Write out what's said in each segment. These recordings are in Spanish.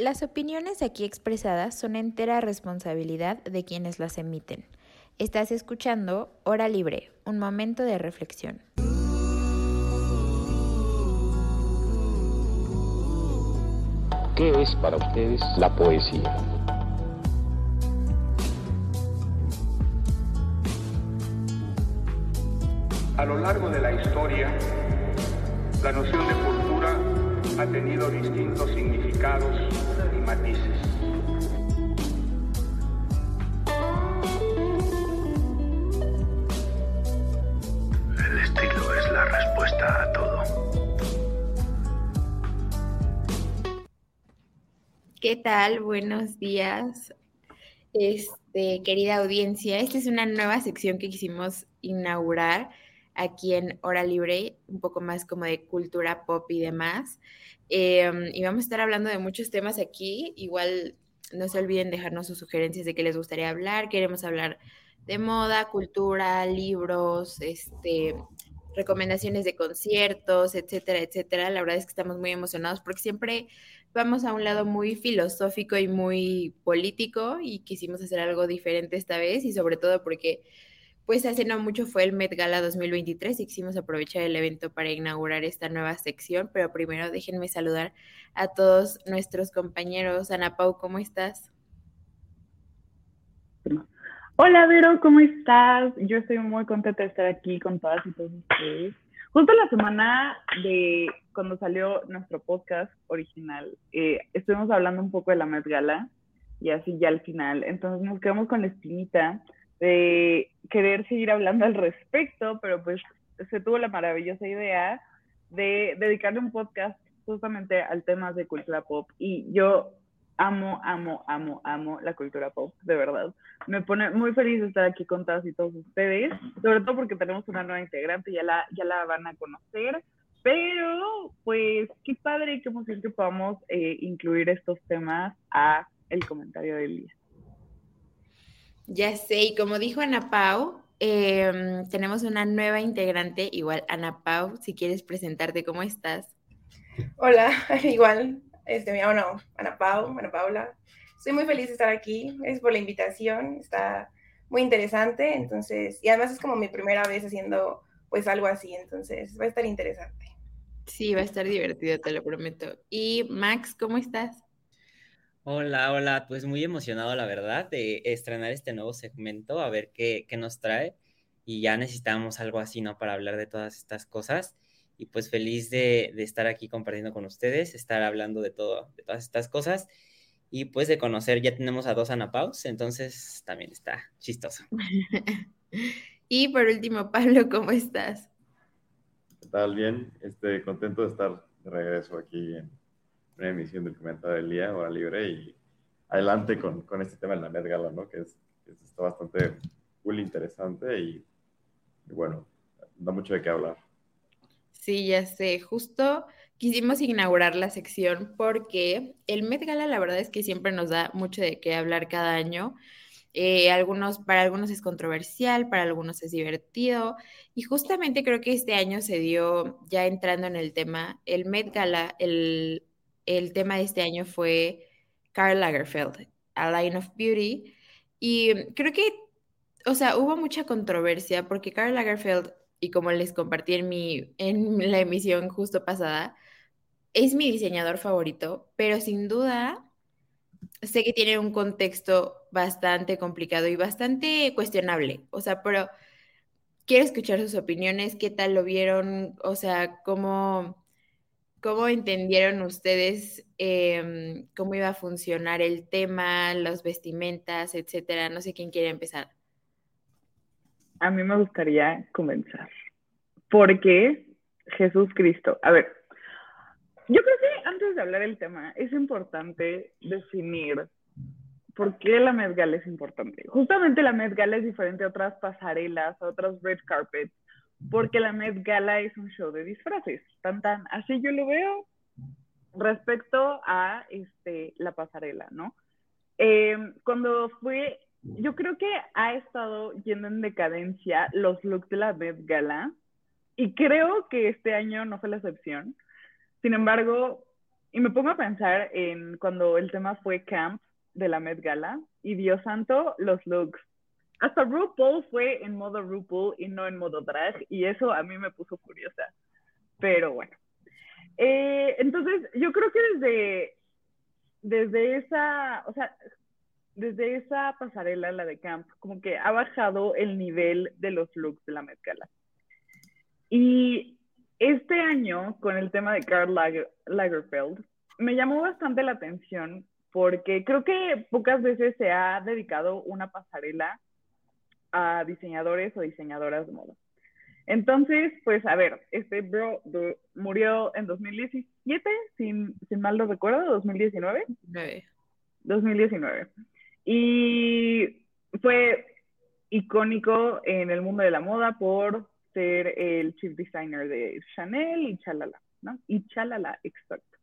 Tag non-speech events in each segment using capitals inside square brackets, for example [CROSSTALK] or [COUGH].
Las opiniones aquí expresadas son entera responsabilidad de quienes las emiten. Estás escuchando Hora Libre, un momento de reflexión. ¿Qué es para ustedes la poesía? A lo largo de la historia, la noción de cultura ha tenido distintos significados matices. El estilo es la respuesta a todo. ¿Qué tal? Buenos días, este, querida audiencia. Esta es una nueva sección que quisimos inaugurar aquí en Hora Libre, un poco más como de cultura pop y demás. Em, y vamos a estar hablando de muchos temas aquí. Igual no se olviden dejarnos sus sugerencias de qué les gustaría hablar. Queremos hablar de moda, cultura, libros, este, recomendaciones de conciertos, etcétera, etcétera. La verdad es que estamos muy emocionados porque siempre vamos a un lado muy filosófico y muy político y quisimos hacer algo diferente esta vez y sobre todo porque pues hace no mucho fue el Met Gala 2023 y quisimos aprovechar el evento para inaugurar esta nueva sección, pero primero déjenme saludar a todos nuestros compañeros. Ana Pau, ¿cómo estás? Hola Vero, ¿cómo estás? Yo estoy muy contenta de estar aquí con todas y todos ustedes. Justo la semana de cuando salió nuestro podcast original, eh, estuvimos hablando un poco de la Met Gala y así ya al final. Entonces nos quedamos con la espinita de querer seguir hablando al respecto, pero pues se tuvo la maravillosa idea de dedicarle un podcast justamente al tema de cultura pop y yo amo, amo, amo, amo la cultura pop, de verdad. Me pone muy feliz de estar aquí con todas y todos ustedes, sobre todo porque tenemos una nueva integrante, ya la, ya la van a conocer, pero pues qué padre y qué emoción que podamos eh, incluir estos temas a el comentario del día. Ya sé, y como dijo Ana Pau, em, tenemos una nueva integrante, igual Ana Pau, si quieres presentarte, ¿cómo estás? Hola, [LAUGHS] igual, este, llamo Ana Pau, Ana Paula. Estoy muy feliz de estar aquí, gracias por la invitación, está muy interesante, entonces, y además es como mi primera vez haciendo pues algo así, entonces va a estar interesante. Sí, va a estar divertido, te lo prometo. Y Max, ¿cómo estás? Hola, hola, pues muy emocionado la verdad de estrenar este nuevo segmento, a ver qué, qué nos trae. Y ya necesitamos algo así, ¿no? Para hablar de todas estas cosas. Y pues feliz de, de, estar aquí compartiendo con ustedes, estar hablando de todo, de todas estas cosas. Y pues de conocer, ya tenemos a dos Ana Paus, entonces también está chistoso. [LAUGHS] y por último, Pablo, ¿cómo estás? ¿Qué tal? Bien, este, contento de estar de regreso aquí en una emisión del comentario del día, hora libre, y adelante con, con este tema de la Met Gala, ¿no? Que, es, que está bastante cool, interesante y, y, bueno, da mucho de qué hablar. Sí, ya sé, justo quisimos inaugurar la sección porque el Met Gala la verdad es que siempre nos da mucho de qué hablar cada año. Eh, algunos, para algunos es controversial, para algunos es divertido. Y justamente creo que este año se dio, ya entrando en el tema, el Met Gala, el el tema de este año fue Karl Lagerfeld, A Line of Beauty. Y creo que, o sea, hubo mucha controversia porque Karl Lagerfeld, y como les compartí en, mi, en la emisión justo pasada, es mi diseñador favorito, pero sin duda sé que tiene un contexto bastante complicado y bastante cuestionable. O sea, pero quiero escuchar sus opiniones, qué tal lo vieron, o sea, cómo ¿Cómo entendieron ustedes eh, cómo iba a funcionar el tema, las vestimentas, etcétera? No sé quién quiere empezar. A mí me gustaría comenzar. Porque Jesús Cristo. A ver, yo creo que antes de hablar del tema es importante definir por qué la Met es importante. Justamente la Met es diferente a otras pasarelas, a otras red carpets, porque la Met Gala es un show de disfraces, tan tan, así yo lo veo respecto a este, la pasarela, ¿no? Eh, cuando fue, yo creo que ha estado yendo en decadencia los looks de la Met Gala y creo que este año no fue la excepción. Sin embargo, Y me pongo a pensar en cuando el tema fue camp de la Met Gala y Dios santo, los looks. Hasta RuPaul fue en modo RuPaul y no en modo drag y eso a mí me puso curiosa. Pero bueno. Eh, entonces, yo creo que desde, desde esa, o sea, desde esa pasarela, la de Camp, como que ha bajado el nivel de los looks de la Met Gala. Y este año, con el tema de Karl Lagerfeld, me llamó bastante la atención porque creo que pocas veces se ha dedicado una pasarela a diseñadores o diseñadoras de moda. Entonces, pues a ver, este bro, murió en 2017, sin, sin mal lo recuerdo, 2019. 2019. Y fue icónico en el mundo de la moda por ser el chief designer de Chanel y chalala, ¿no? Y chalala, exacto.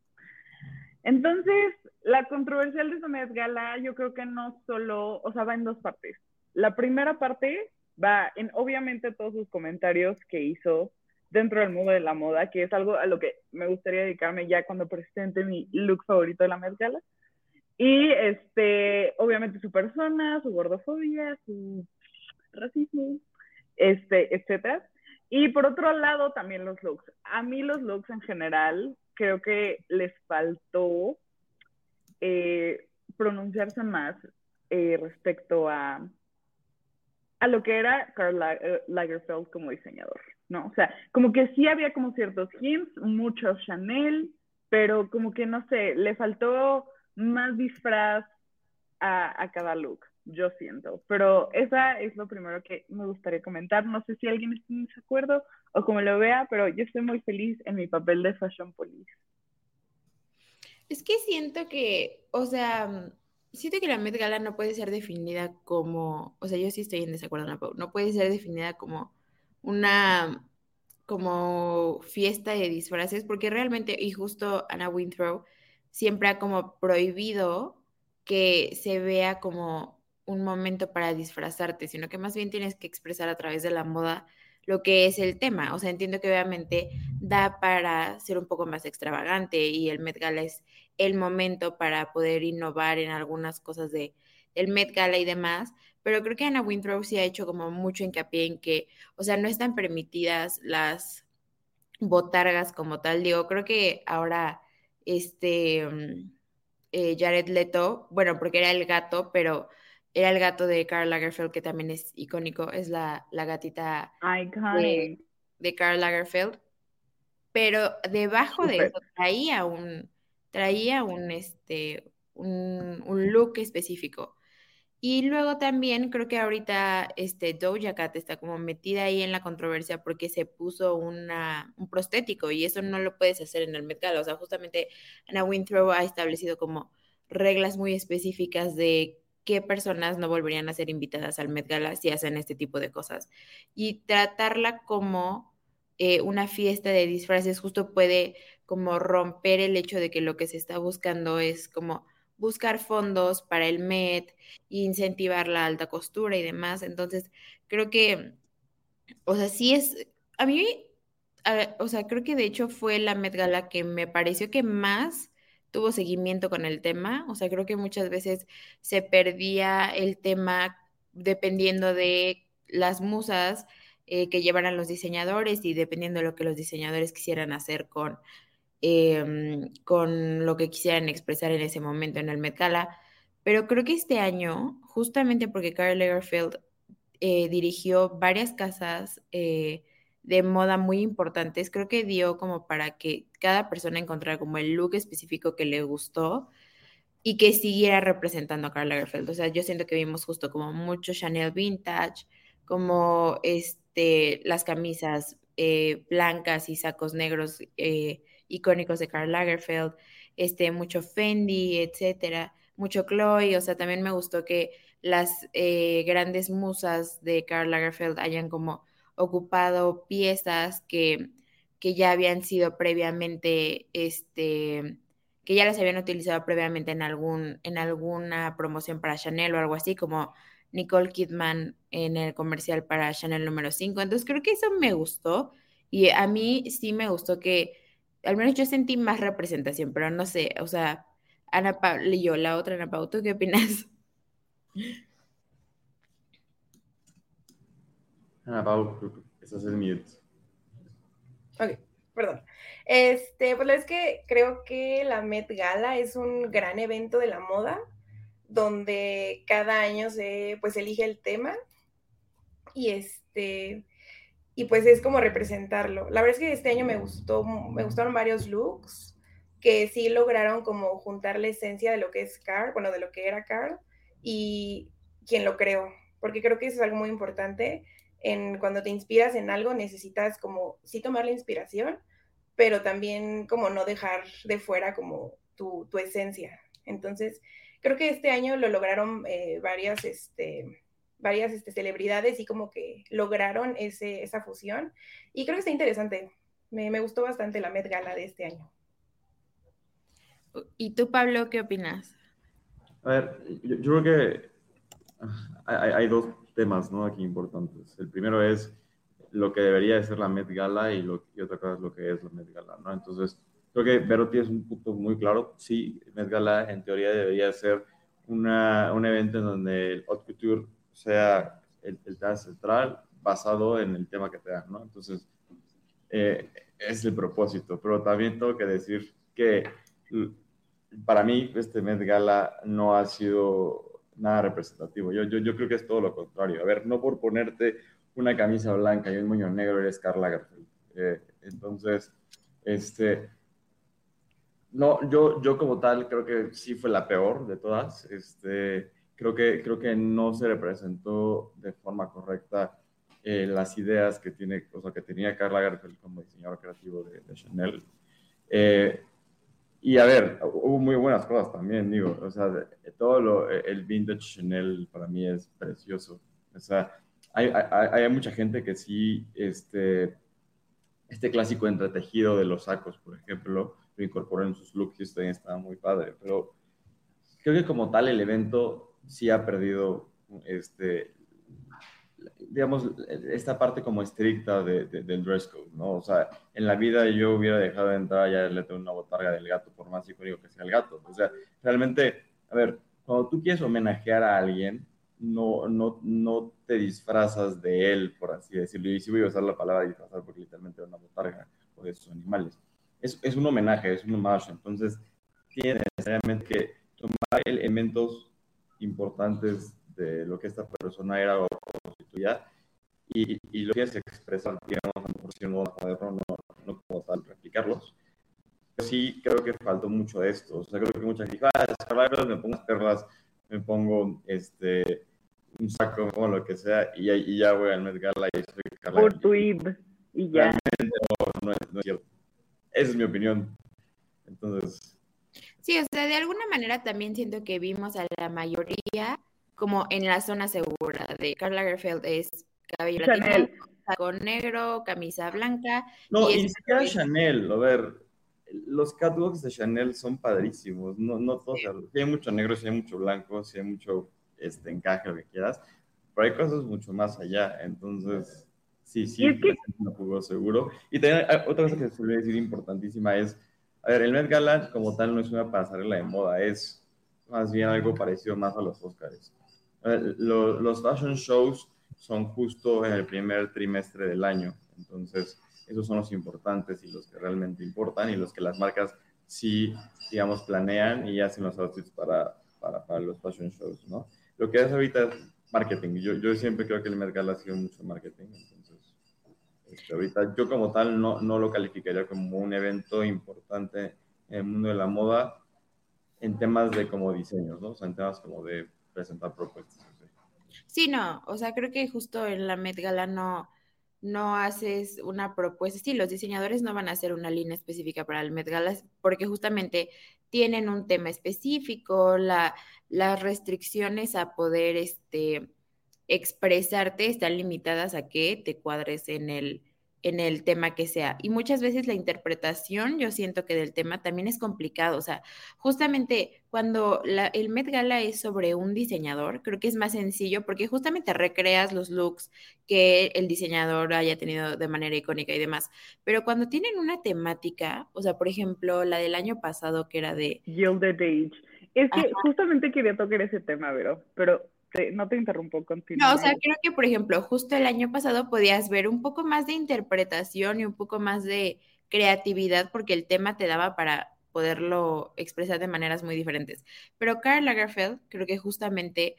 Entonces, la controversial de esa Gala, yo creo que no solo, o sea, va en dos partes. La primera parte va en, obviamente, todos sus comentarios que hizo dentro del mundo de la moda, que es algo a lo que me gustaría dedicarme ya cuando presente mi look favorito de la Met Gala. Y, este, obviamente, su persona, su gordofobia, su racismo, este, etcétera. Y por otro lado, también los looks. A mí los looks en general creo que les faltó eh, pronunciarse más eh, respecto a, a lo que era Karl eh, Lagerfeld como diseñador, ¿no? O sea, como que sí había como ciertos hints, muchos Chanel, pero como que no sé, le faltó más disfraz a, a cada look yo siento. Pero esa es lo primero que me gustaría comentar. No sé si alguien está en desacuerdo o como lo vea, pero yo estoy muy feliz en mi papel de Fashion Police. Es que siento que, o sea, siento que la Met Gala no puede ser definida como, o sea, yo sí estoy en desacuerdo, no puede ser definida como una como fiesta de disfraces, porque realmente, y justo Anna Winthrow siempre ha como prohibido que se vea como un momento para disfrazarte, sino que más bien tienes que expresar a través de la moda lo que es el tema. O sea, entiendo que obviamente da para ser un poco más extravagante y el Met Gala es el momento para poder innovar en algunas cosas de, del Met Gala y demás, pero creo que Anna Winthrow sí ha hecho como mucho hincapié en que, o sea, no están permitidas las botargas como tal. Digo, creo que ahora este mm, eh, Jared Leto, bueno, porque era el gato, pero era el gato de Karl Lagerfeld, que también es icónico, es la, la gatita de, de, Karl Lagerfeld. Pero debajo de eso traía un, traía un, este, un, un, look específico. Y luego también creo que ahorita este Doja Cat está como metida ahí en la controversia porque se puso una, un prostético y eso no lo puedes hacer en el mercado. O sea, justamente Anna Winthrow ha establecido como reglas muy específicas de qué personas no volverían a ser invitadas al Met Gala si hacen este tipo de cosas. Y tratarla como eh, una fiesta de disfraces justo puede como romper el hecho de que lo que se está buscando es como buscar fondos para el Met, incentivar la alta costura y demás. Entonces, creo que, o sea, sí es, a mí, o sea, creo que de hecho fue la Met Gala que me pareció que más tuvo seguimiento con el tema. O sea, creo que muchas veces se perdía el tema dependiendo de las musas eh, que llevaran los diseñadores y dependiendo de lo que los diseñadores quisieran hacer con, em, con lo que quisieran expresar en ese momento en el Met Pero creo que este año, justamente porque Karl Lagerfeld eh, dirigió varias casas eh, de moda muy importantes, creo que dio como para que cada persona encontrara como el look específico que le gustó y que siguiera representando a Karl Lagerfeld. O sea, yo siento que vimos justo como mucho Chanel vintage, como este, las camisas eh, blancas y sacos negros eh, icónicos de Karl Lagerfeld, este, mucho Fendi, etcétera, mucho Chloe, o sea, también me gustó que las eh, grandes musas de Karl Lagerfeld hayan como ocupado piezas que, que ya habían sido previamente, este, que ya las habían utilizado previamente en, algún, en alguna promoción para Chanel o algo así, como Nicole Kidman en el comercial para Chanel número 5. Entonces creo que eso me gustó y a mí sí me gustó que al menos yo sentí más representación, pero no sé, o sea, Ana Paula y yo, la otra Ana Paula, ¿tú qué opinas? [LAUGHS] Ana Paula, estás en mute. Ok, perdón. Este, pues es que creo que la Met Gala es un gran evento de la moda, donde cada año se pues elige el tema y este y pues es como representarlo. La verdad es que este año me gustó, me gustaron varios looks que sí lograron como juntar la esencia de lo que es Carl, bueno, de lo que era Carl y quien lo creó, porque creo que eso es algo muy importante. En, cuando te inspiras en algo necesitas como sí tomar la inspiración, pero también como no dejar de fuera como tu, tu esencia. Entonces, creo que este año lo lograron eh, varias, este, varias este, celebridades y como que lograron ese, esa fusión. Y creo que está interesante. Me, me, gustó bastante la Met Gala de este año. ¿Y tú, Pablo, qué opinas? A ver, yo, yo creo que hay, hay, dos temas ¿no? aquí importantes. El primero es lo que debería de ser la Met Gala y, lo, y otra cosa es lo que es la Met Gala, ¿no? Entonces, creo que Vero es un punto muy claro. Sí, Met Gala en teoría debería ser una, un evento en donde el haute couture sea el, el tema central basado en el tema que te dan, ¿no? Entonces, eh, es el propósito, pero también tengo que decir que para mí este Met Gala no ha sido nada representativo. Yo, yo, yo creo que es todo lo contrario. A ver, no por ponerte una camisa blanca y un moño negro eres Karl Lagerfeld. Eh, entonces, este, no, yo, yo como tal creo que sí fue la peor de todas. Este, creo, que, creo que no se representó de forma correcta eh, las ideas que, tiene, o sea, que tenía Karl Lagerfeld como diseñador creativo de, de Chanel. Eh, y a ver, hubo muy buenas cosas también, digo, o sea, todo lo, el vintage Chanel para mí es precioso. O sea, hay, hay, hay, mucha gente que sí, este, este clásico entretejido de los sacos, por ejemplo, lo incorporó en sus looks y esto estaba muy padre, pero creo que como tal el evento sí ha perdido, este, digamos, esta parte como estricta de, de, del dress code, ¿no? O sea, en la vida yo hubiera dejado de entrar ya le tengo una botarga del gato, por más icónico que sea el gato. O sea, realmente, a ver, cuando tú quieres homenajear a alguien, no, no, no te disfrazas de él, por así decirlo. Y sí voy a usar la palabra disfrazar porque literalmente es una botarga o de esos animales. Es, es un homenaje, es un homage. Entonces, tiene necesariamente que tomar elementos importantes de lo que esta persona era o y, y lo que se expresar, digamos, en porción moderno, no, no como tal replicarlos. Pero sí creo que faltó mucho de esto. O sea, creo que mucha gente dijo, ah, me pongo perlas, me pongo este un saco, o lo que sea, y, y ya voy al Met Gala y soy Carla. Por tu ib, y ya. No, no, es, no es cierto. Esa es mi opinión. Entonces. Sí, o sea, de alguna manera también siento que vimos a la mayoría como en la zona segura de Karl Lagerfeld es cabello Chanel. latino, saco negro, camisa blanca. No, y es- Chanel, a ver, los catwalks de Chanel son padrísimos, no, no todos, Sí. sí hay mucho negro, sí hay mucho blanco, sí hay mucho este, encaje, lo que quieras, pero hay cosas mucho más allá, entonces, sí, sí, es no jugó seguro. Y también hay otra cosa que se suele decir importantísima es, a ver, el Met Gala como tal no es una pasarela de moda, es más bien algo parecido más a los Oscars. A ver, lo- los fashion shows son justo en el primer trimestre del año, entonces esos son los importantes y los que realmente importan y los que las marcas sí, digamos, planean y hacen los outfits para, para, para los fashion shows, ¿no? Lo que es ahorita es marketing. Yo, yo siempre creo que el Gala ha sido mucho marketing, entonces este, ahorita yo como tal no, no lo calificaría como un evento importante en el mundo de la moda en temas de como diseños, ¿no? O sea, en temas como de presentar propuestas. Sí, no, o sea, creo que justo en la Met Gala no, no haces una propuesta. Sí, los diseñadores no van a hacer una línea específica para el Met Gala porque justamente tienen un tema específico, la, las restricciones a poder este, expresarte están limitadas a que te cuadres en el, en el tema que sea. Y muchas veces la interpretación, yo siento que del tema también es complicado. O sea, justamente cuando el Met Gala es sobre un diseñador, creo que es más sencillo porque justamente recreas los looks que el diseñador haya tenido de manera icónica y demás. Pero cuando tienen una temática, o sea, por ejemplo, la del año pasado que era de... Gilded Age. Es que justamente quería tocar ese tema, pero, no te interrumpo, continúa. No, o sea, creo que, por ejemplo, justo el año pasado podías ver un poco más de interpretación y un poco más de creatividad porque el tema te daba para poderlo expresar de maneras muy diferentes. Pero Karl Lagerfeld, creo que justamente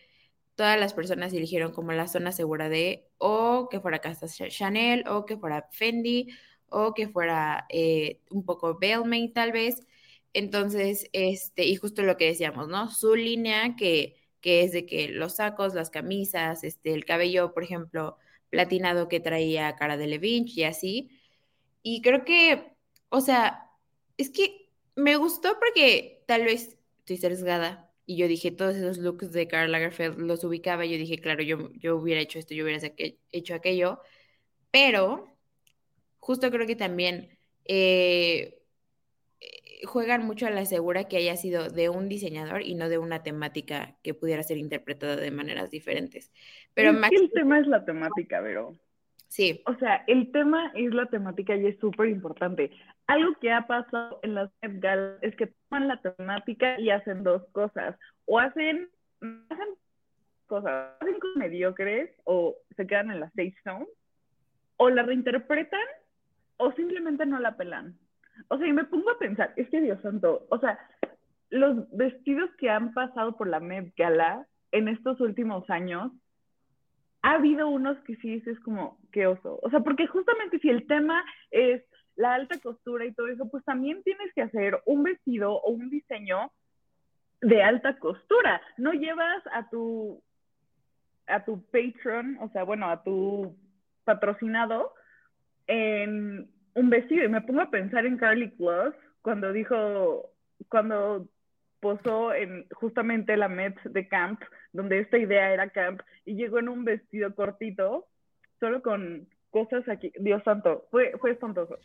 todas las personas eligieron como la zona segura de o que fuera Casa Chanel o que fuera Fendi o que fuera eh, un poco Balmain tal vez. Entonces, este, y justo lo que decíamos, ¿no? Su línea que que es de que los sacos, las camisas, este, el cabello, por ejemplo, platinado que traía Cara de Levinch y así. Y creo que, o sea, es que me gustó porque tal vez estoy sesgada y yo dije todos esos looks de Karl Lagerfeld los ubicaba y yo dije, claro, yo, yo hubiera hecho esto, yo hubiera hecho aquello, pero justo creo que también eh, juegan mucho a la segura que haya sido de un diseñador y no de una temática que pudiera ser interpretada de maneras diferentes. Pero es que el tema es la temática, Vero. Sí. O sea, el tema es la temática y es súper importante. Algo que ha pasado en las Met es que toman la temática y hacen dos cosas. O hacen, hacen cosas, hacen mediocres o se quedan en la safe zone, o la reinterpretan o simplemente no la pelan. O sea, y me pongo a pensar, es que Dios santo, o sea, los vestidos que han pasado por la Met Gala en estos últimos años, ha habido unos que sí dices como, qué oso. O sea, porque justamente si el tema es la alta costura y todo eso, pues también tienes que hacer un vestido o un diseño de alta costura. No llevas a tu a tu patron, o sea, bueno, a tu patrocinado en un vestido y me pongo a pensar en Carly Close cuando dijo, cuando posó en justamente la Met de Camp, donde esta idea era Camp, y llegó en un vestido cortito, solo con cosas aquí. Dios santo, fue, fue espantoso.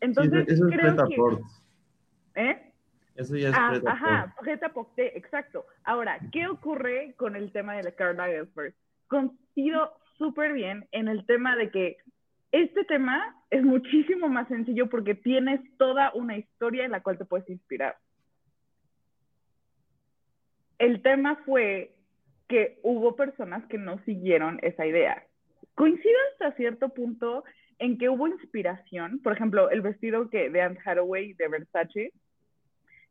Entonces, eso es creo que... ¿Eh? Eso ya es ah, Ajá, Preta exacto. Ahora, ¿qué ocurre con el tema de la Carl Lagerfeld? Coincido súper bien en el tema de que este tema es muchísimo más sencillo porque tienes toda una historia en la cual te puedes inspirar. El tema fue que hubo personas que no siguieron esa idea. Coincido hasta cierto punto en que hubo inspiración, por ejemplo, el vestido que de Anne Hathaway de Versace,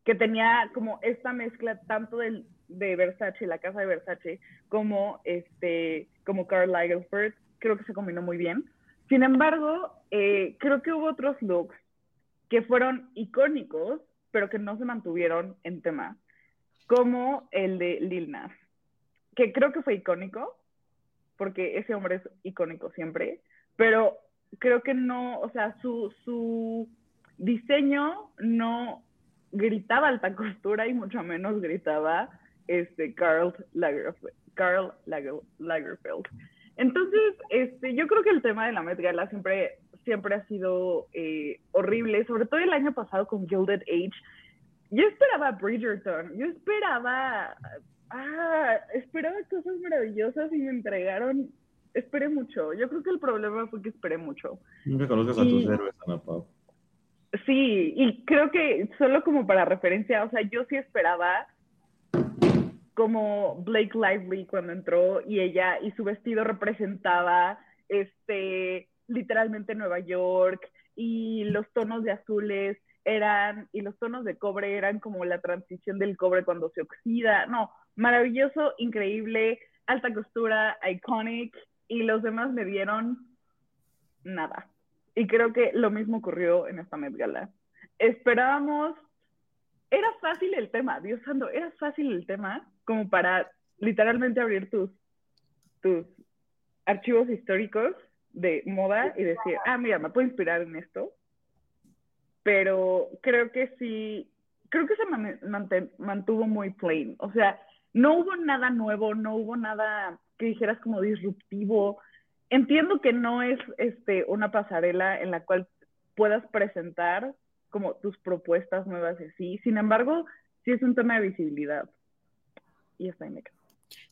que tenía como esta mezcla tanto de Versace, la casa de Versace, como este, como Karl Lagerfeld, creo que se combinó muy bien. Sin embargo, eh, creo que hubo otros looks que fueron icónicos, pero que no se mantuvieron en tema, como el de Lil Nas, que creo que fue icónico, porque ese hombre es icónico siempre, pero creo que no, o sea, su, su diseño no gritaba alta costura y mucho menos gritaba este Carl Lagerfeld. Karl Lagerfeld. Entonces, este, yo creo que el tema de la Met Gala siempre, siempre ha sido eh, horrible, sobre todo el año pasado con Gilded Age. Yo esperaba Bridgerton, yo esperaba, ah, esperaba cosas maravillosas y me entregaron, esperé mucho. Yo creo que el problema fue que esperé mucho. Nunca conozcas a tus héroes, Ana Pau. Sí, y creo que solo como para referencia, o sea, yo sí esperaba como Blake Lively cuando entró y ella y su vestido representaba este literalmente Nueva York y los tonos de azules eran y los tonos de cobre eran como la transición del cobre cuando se oxida. No, maravilloso, increíble, alta costura, iconic y los demás me dieron nada. Y creo que lo mismo ocurrió en esta Met Gala. Esperábamos era fácil el tema, Dios santo, era fácil el tema como para literalmente abrir tus, tus archivos históricos de moda y decir, ah, mira, me puedo inspirar en esto. Pero creo que sí, creo que se mantuvo muy plain. O sea, no hubo nada nuevo, no hubo nada que dijeras como disruptivo. entiendo que no es este, una pasarela en la cual puedas presentar como tus propuestas nuevas así. Sin embargo, sí es un tema de visibilidad. Y está en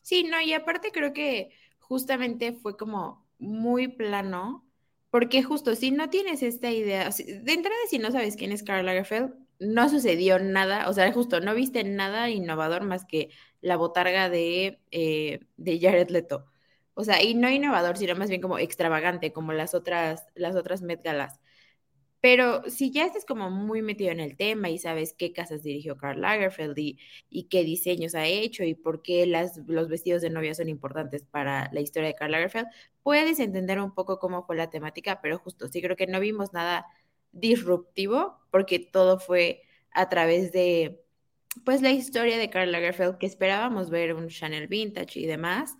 Sí, no, y aparte creo que justamente fue como muy plano, porque justo si no tienes esta idea, de entrada si no sabes quién es Karl Lagerfeld, no sucedió nada, o sea, justo no viste nada innovador más que la botarga de, eh, de Jared Leto. O sea, y no innovador, sino más bien como extravagante, como las otras, las otras Met. Pero si ya estás como muy metido en el tema y sabes qué casas dirigió Karl Lagerfeld y, qué diseños ha hecho y por qué los vestidos de novia son importantes para la historia de Karl Lagerfeld, puedes entender un poco cómo fue la temática, pero justo sí creo que no vimos nada disruptivo porque todo fue a través de pues la historia de Karl Lagerfeld que esperábamos ver un Chanel vintage y demás,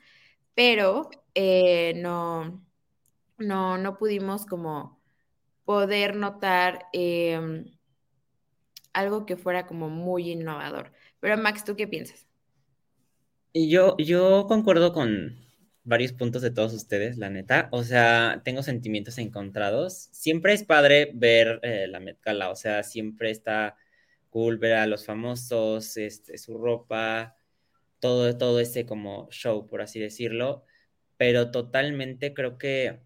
pero eh, no, no, no pudimos como poder notar em, algo que fuera como muy innovador. Pero Max, ¿tú qué piensas? Yo, yo concuerdo con varios puntos de todos ustedes, la neta. O sea, tengo sentimientos encontrados. Siempre es padre ver eh, la Met Gala, o sea, siempre está cool ver a los famosos, este, su ropa, todo, todo ese como show, por así decirlo. Pero totalmente creo que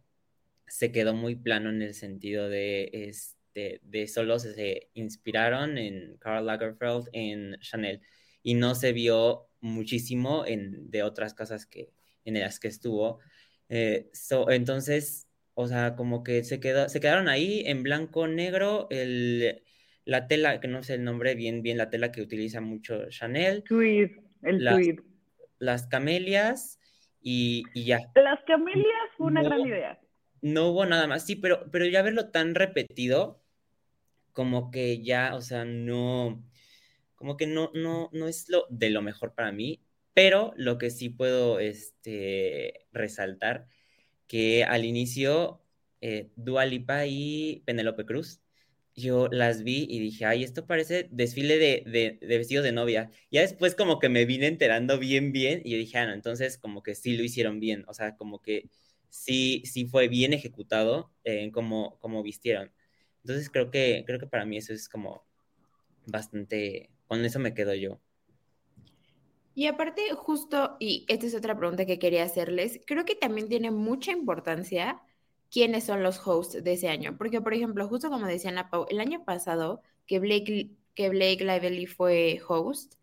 se quedó muy plano en el sentido de, este, de solo se inspiraron en Karl Lagerfeld, en Chanel, y no se vio muchísimo en, de otras casas que, en las que estuvo. Eh, entonces, o sea, como que se, quedó, se quedaron ahí en blanco, negro, el, la tela, que no sé el nombre bien, bien, la tela que utiliza mucho Chanel. Tweed, el las, tweed. Las camelias y, y ya. Las camelias fue una gran idea no hubo nada más. Sí, pero, pero ya verlo tan repetido, como que ya, o sea, no, como que no, no, no es lo de lo mejor para mí, pero lo que sí puedo este, resaltar, que al inicio, eh, Dua Lipa y Penélope Cruz, yo las vi y dije, ay, esto parece desfile de, de, de, vestidos de novia. Ya después como que me vine enterando bien, bien, y yo dije, ah, entonces como que sí lo hicieron bien, o sea, como que sí, sí fue bien ejecutado en cómo, cómo, vistieron. Entonces creo que, creo que para mí eso es como bastante, con eso me quedo yo. Y aparte, justo, y esta es otra pregunta que quería hacerles, creo que también tiene mucha importancia quiénes son los hosts de ese año. Porque, por ejemplo, justo como decía Ana Pau, el año pasado que Blake, que Blake Lively fue host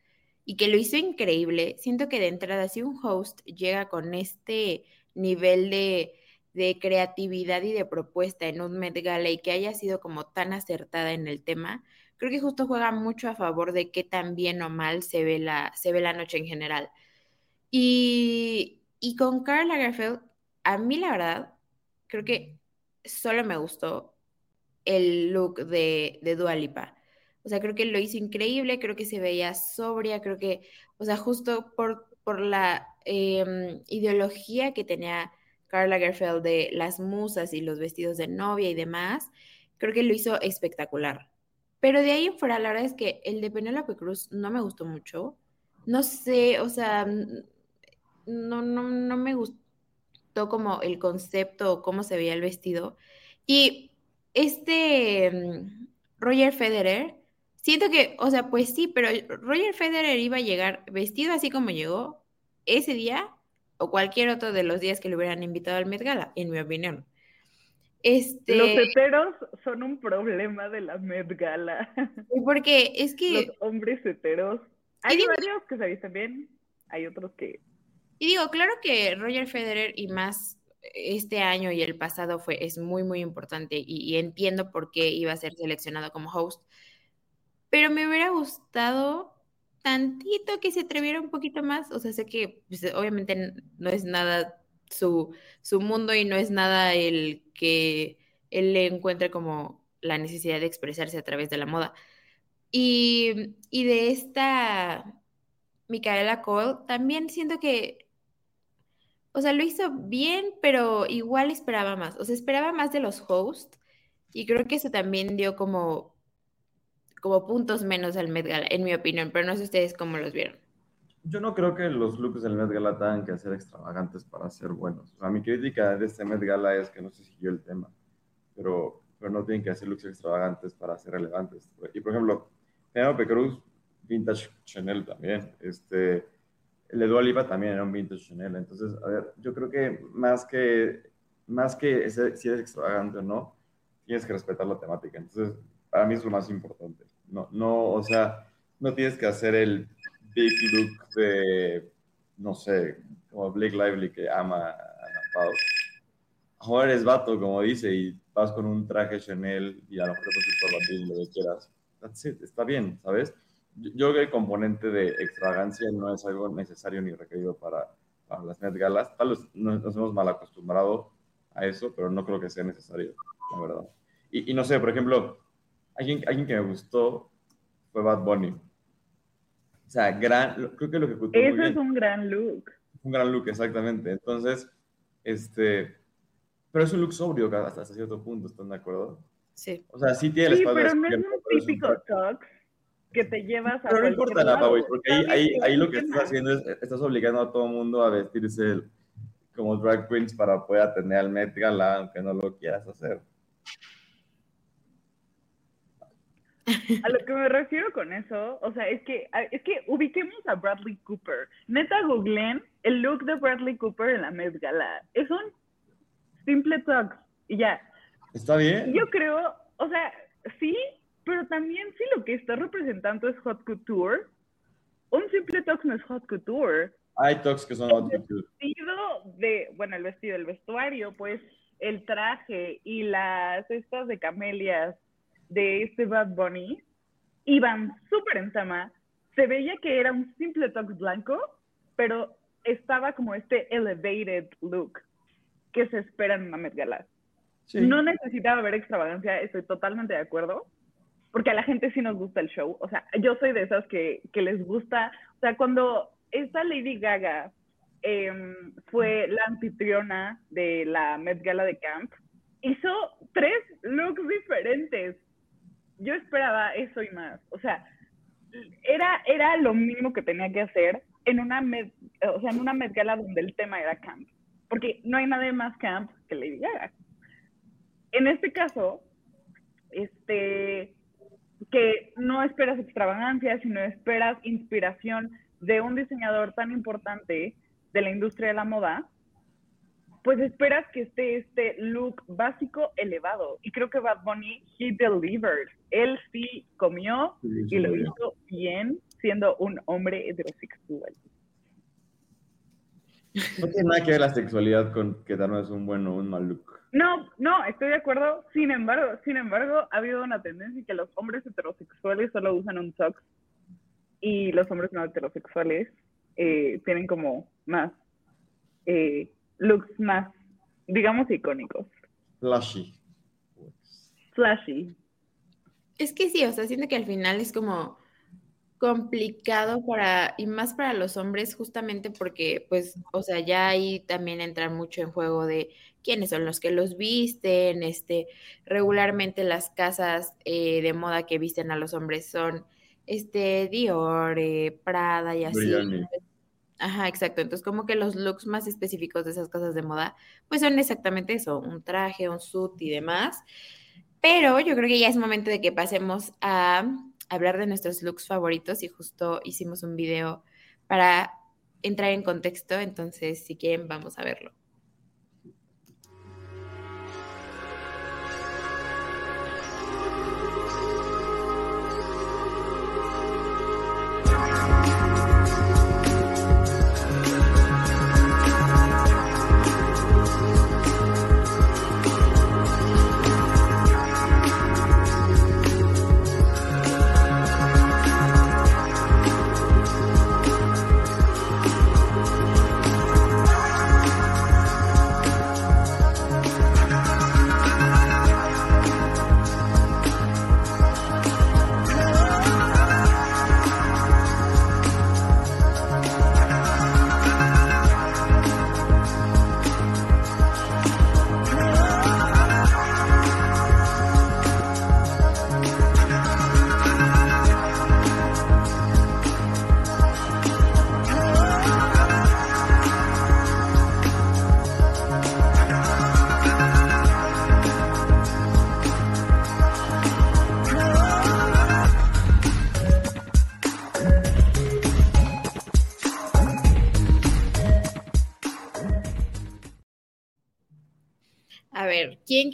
y que lo hizo increíble, siento que de entrada, si un host llega con este nivel de, creatividad y de propuesta en un Met Gala y que haya sido como tan acertada en el tema, creo que justo juega mucho a favor de que tan bien o mal se ve la, se ve la noche en general. Y, y con Karl Lagerfeld, a mí la verdad, creo que solo me gustó el look de, de Dua. O sea, creo que lo hizo increíble, creo que se veía sobria, creo que, o sea, justo por, por la Em, ideología que tenía Karl Lagerfeld de las musas y los vestidos de novia y demás, creo que lo hizo espectacular. Pero de ahí en fuera, la verdad es que el de Penélope Cruz no me gustó mucho. No sé, o sea, no, no, no me gustó como el concepto o cómo se veía el vestido. Y este em, Roger Federer, siento que, o sea, pues sí, pero Roger Federer iba a llegar vestido así como llegó, ese día o cualquier otro de los días que le hubieran invitado al Met Gala, en mi opinión. Este... Los heteros son un problema de la Met Gala. [LAUGHS] Porque es que... Los hombres heteros. Hay varios que se visten bien, hay otros que... Y digo, claro que Roger Federer y más este año y el pasado fue, es muy, muy importante y, y entiendo por qué iba a ser seleccionado como host, pero me hubiera gustado tantito que se atreviera un poquito más. O sea, sé que pues, obviamente no es nada su, su mundo y no es nada el que él le encuentre como la necesidad de expresarse a través de la moda. Y, y de esta Micaela Cole, también siento que, o sea, lo hizo bien, pero igual esperaba más. O sea, esperaba más de los hosts. Y creo que eso también dio como como puntos menos al Met Gala, en mi opinión, pero no sé ustedes cómo los vieron. Yo no creo que los looks del Met Gala tengan que ser extravagantes para ser buenos. O sea, mi crítica de este Met Gala es que no se siguió el tema, pero, pero no tienen que hacer looks extravagantes para ser relevantes. Y por ejemplo, Penelope Cruz, Vintage Chanel también. Este, el de también era un Vintage Chanel. Entonces, a ver, yo creo que más que, más que ese- si eres extravagante o no, tienes que respetar la temática. Entonces, para mí es lo más importante. No, no, o sea, no tienes que hacer el big look de, no sé, como Blake Lively que ama a Ana Pao. Ahora eres vato, como dice, y vas con un traje Chanel y a lo mejor te pones lo que quieras. That's it, está bien, ¿sabes? Yo yo creo que el componente de extravagancia no es algo necesario ni requerido para, para las Met Galas. Tal vez nos, nos hemos mal acostumbrado a eso, pero no creo que sea necesario, la verdad. Y, y no sé, por ejemplo, alguien, alguien que me gustó fue Bad Bunny. O sea, gran, creo que lo ejecutó muy Ese bien. es un gran look. Un gran look, exactamente. Entonces, este, pero es un look sobrio hasta, hasta cierto punto, ¿están de acuerdo? Sí. O sea, sí tiene la Sí, espalda pero no es un pero es un típico tux que te llevas a Pero no importa la lado. Pau, porque ahí, ahí, ahí lo que estás haciendo es, estás obligando a todo el mundo a vestirse como drag queens para poder atender al Met Gala, aunque no lo quieras hacer. A lo que me refiero con eso, o sea, es que, es que ubiquemos a Bradley Cooper. Neta, googleen el look de Bradley Cooper en la Met Gala. Es un simple tux y ya. ¿Está bien? Yo creo, o sea, sí, pero también sí lo que está representando es hot couture. Un simple tux no es hot couture. Hay talks que son haute couture. vestido de, bueno, el vestido, el vestuario, pues el traje y las estas de camelias de este Bad Bunny iban súper en tema. Se veía que era un simple tux blanco, pero estaba como este elevated look que se espera en una Met Gala. Sí. No necesitaba ver extravagancia, estoy totalmente de acuerdo, porque a la gente sí nos gusta el show. O sea, yo soy de esas que, que les gusta. O sea, cuando esta Lady Gaga em, fue la anfitriona de la Met Gala de Camp, hizo tres looks diferentes. Yo esperaba eso y más. O sea, era, era lo mínimo que tenía que hacer en una Met, o sea, en una Gala donde el tema era camp. Porque no hay nadie más camp que Lady Gaga. En este caso, este, que no esperas extravagancia, sino esperas inspiración de un diseñador tan importante de la industria de la moda, pues esperas que esté este look básico elevado. Y creo que Bad Bunny, he delivered. Él sí comió y lo hizo bien siendo un hombre heterosexual. No tiene nada que ver la sexualidad con que darnos un buen o un mal look. No, no, estoy de acuerdo. Sin embargo, sin embargo, ha habido una tendencia que los hombres heterosexuales solo usan un tux y los hombres no heterosexuales eh, tienen como más eh, looks más, digamos, icónicos, Flashy. flashy. Es que sí, o sea, siento que al final es como complicado para, y más para los hombres, justamente porque, pues, o sea, ya ahí también entra mucho en juego de quiénes son los que los visten, este, regularmente las casas eh, de moda que visten a los hombres son, este, Dior, eh, Prada y así. Ajá, exacto. Entonces, como que los looks más específicos de esas casas de moda, pues son exactamente eso, un traje, un suit y demás. Pero yo creo que ya es momento de que pasemos a hablar de nuestros looks favoritos y justo hicimos un video para entrar en contexto, entonces si quieren vamos a verlo.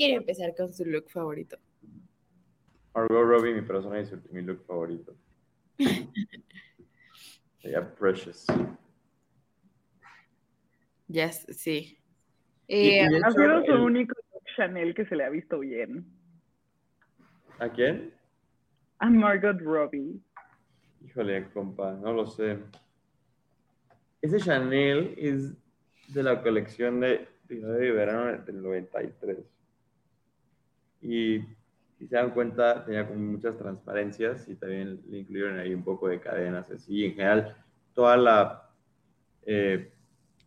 Quiere empezar con su look favorito? Margot Robbie, mi persona y su- mi look favorito. [LAUGHS] Sería Precious. Ya, s- sí. Eh, de Ha sido su el- único Chanel que se le ha visto bien. ¿A quién? A Margot Robbie. Híjole, compa, no lo sé. Ese Chanel es de la colección de y verano del 93. Y si se dan cuenta, tenía como muchas transparencias y también le incluyeron ahí un poco de cadenas así. En general, toda la, eh,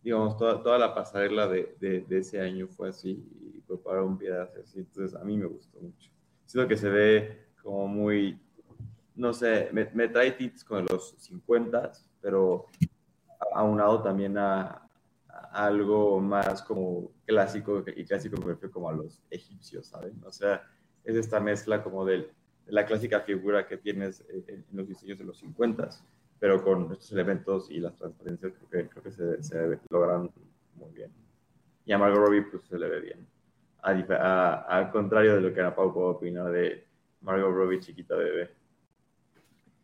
digamos, toda, toda la pasarela de, de- ese año fue así y prepararon piedras así. Entonces, a mí me gustó mucho. Siento que se ve como muy, no sé, me, me trae tips con los 50, pero aunado también a algo más como clásico y clásico como a los egipcios, ¿saben? O sea, es esta mezcla como de la clásica figura que tienes en los diseños de los 50, pero con estos elementos y las transparencias creo que, creo que se, se logran muy bien. Y a Margot Robbie pues se le ve bien. Al contrario de lo que Ana Pau puedo opinar de Margot Robbie chiquita bebé.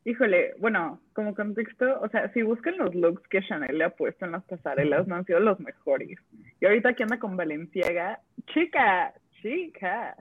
Híjole, bueno, como contexto, o sea, si buscan los looks que Chanel le ha puesto en las pasarelas, no han sido los mejores. Y ahorita que anda con Valenciaga, chica, chica.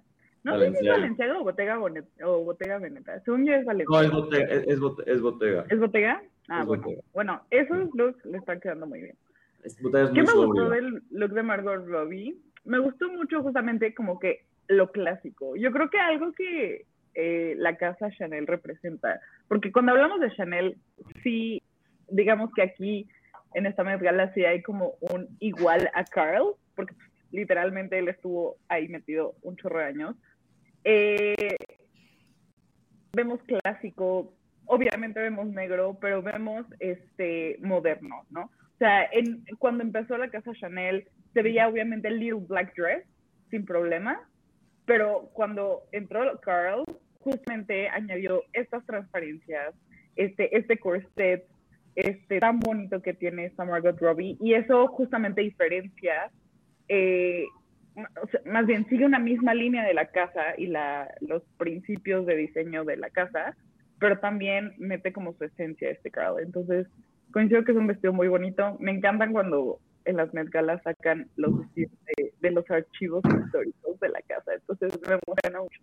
No sé si es. Valenciaga o Bottega, Bonet- o Bottega Veneta. Según yo es No, Valenciaga. es Bottega. Es, es Bottega. ¿Es Bottega? Ah, Es bueno. Bottega. Bueno, esos looks le están quedando muy bien. Es- Bottega es ¿Qué me gustó del look de Margot Robbie? Me gustó mucho justamente como que lo clásico. Yo creo que algo que eh, la casa Chanel representa, porque cuando hablamos de Chanel, sí, digamos que aquí en esta Met Gala sí hay como un igual a Carl, porque literalmente él estuvo ahí metido un chorro de años. Eh, vemos clásico, obviamente vemos negro, pero vemos este moderno, ¿no? O sea, en, cuando empezó la casa Chanel, se veía obviamente el little black dress, sin problema, pero cuando entró Carl, justamente añadió estas transparencias, este, este corset, este tan bonito que tiene esta Margot Robbie, y eso justamente diferencia, eh, más bien sigue una misma línea de la casa y la, los principios de diseño de la casa, pero también mete como su esencia este Carl. Entonces, coincido que es un vestido muy bonito. Me encantan cuando en las Met sacan los vestidos de, de los archivos históricos de la casa. Entonces, me emociona mucho.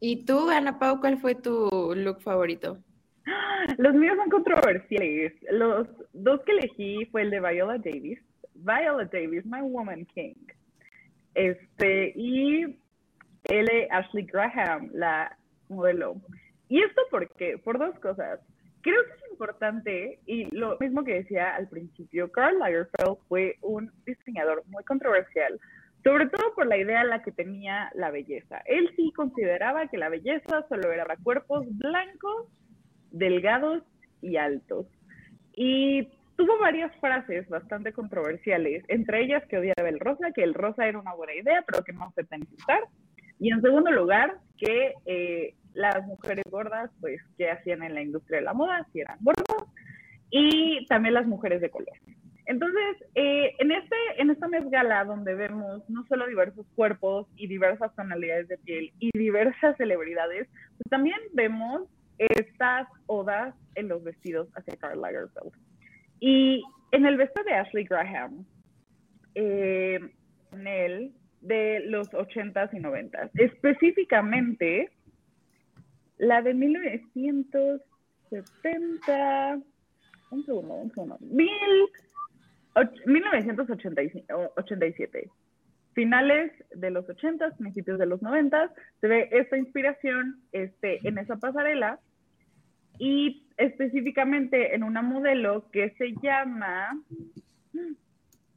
¿Y tú, Ana Pau, cuál fue tu look favorito? Los míos son controversiales. Los dos que elegí fue el de Viola Davis. Viola Davis, My Woman King. Este, y de Ashley Graham, la modelo. ¿Y esto por qué? Por dos cosas. Creo que es importante, y lo mismo que decía al principio, Karl Lagerfeld fue un diseñador muy controversial, sobre todo por la idea la que tenía la belleza. Él sí consideraba que la belleza solo era para cuerpos blancos, delgados y altos. Y tuvo varias frases bastante controversiales, entre ellas que odiaba el rosa, que el rosa era una buena idea, pero que no se tenía que usar. Y en segundo lugar, que eh, las mujeres gordas, pues, ¿qué hacían en la industria de la moda? Si eran gordas. Y también las mujeres de color. Entonces, eh, en, este, en esta Met Gala, donde vemos no solo diversos cuerpos y diversas tonalidades de piel y diversas celebridades, pues también vemos estas odas en los vestidos hacia Karl Lagerfeld. Y en el vestido de Ashley Graham, eh, en él, de los 80s y 90s, específicamente la de 1970, un segundo, un segundo, mil, 1987, finales de los 80s, principios de los 90s, se ve esta inspiración este, en esa pasarela y específicamente en una modelo que se llama,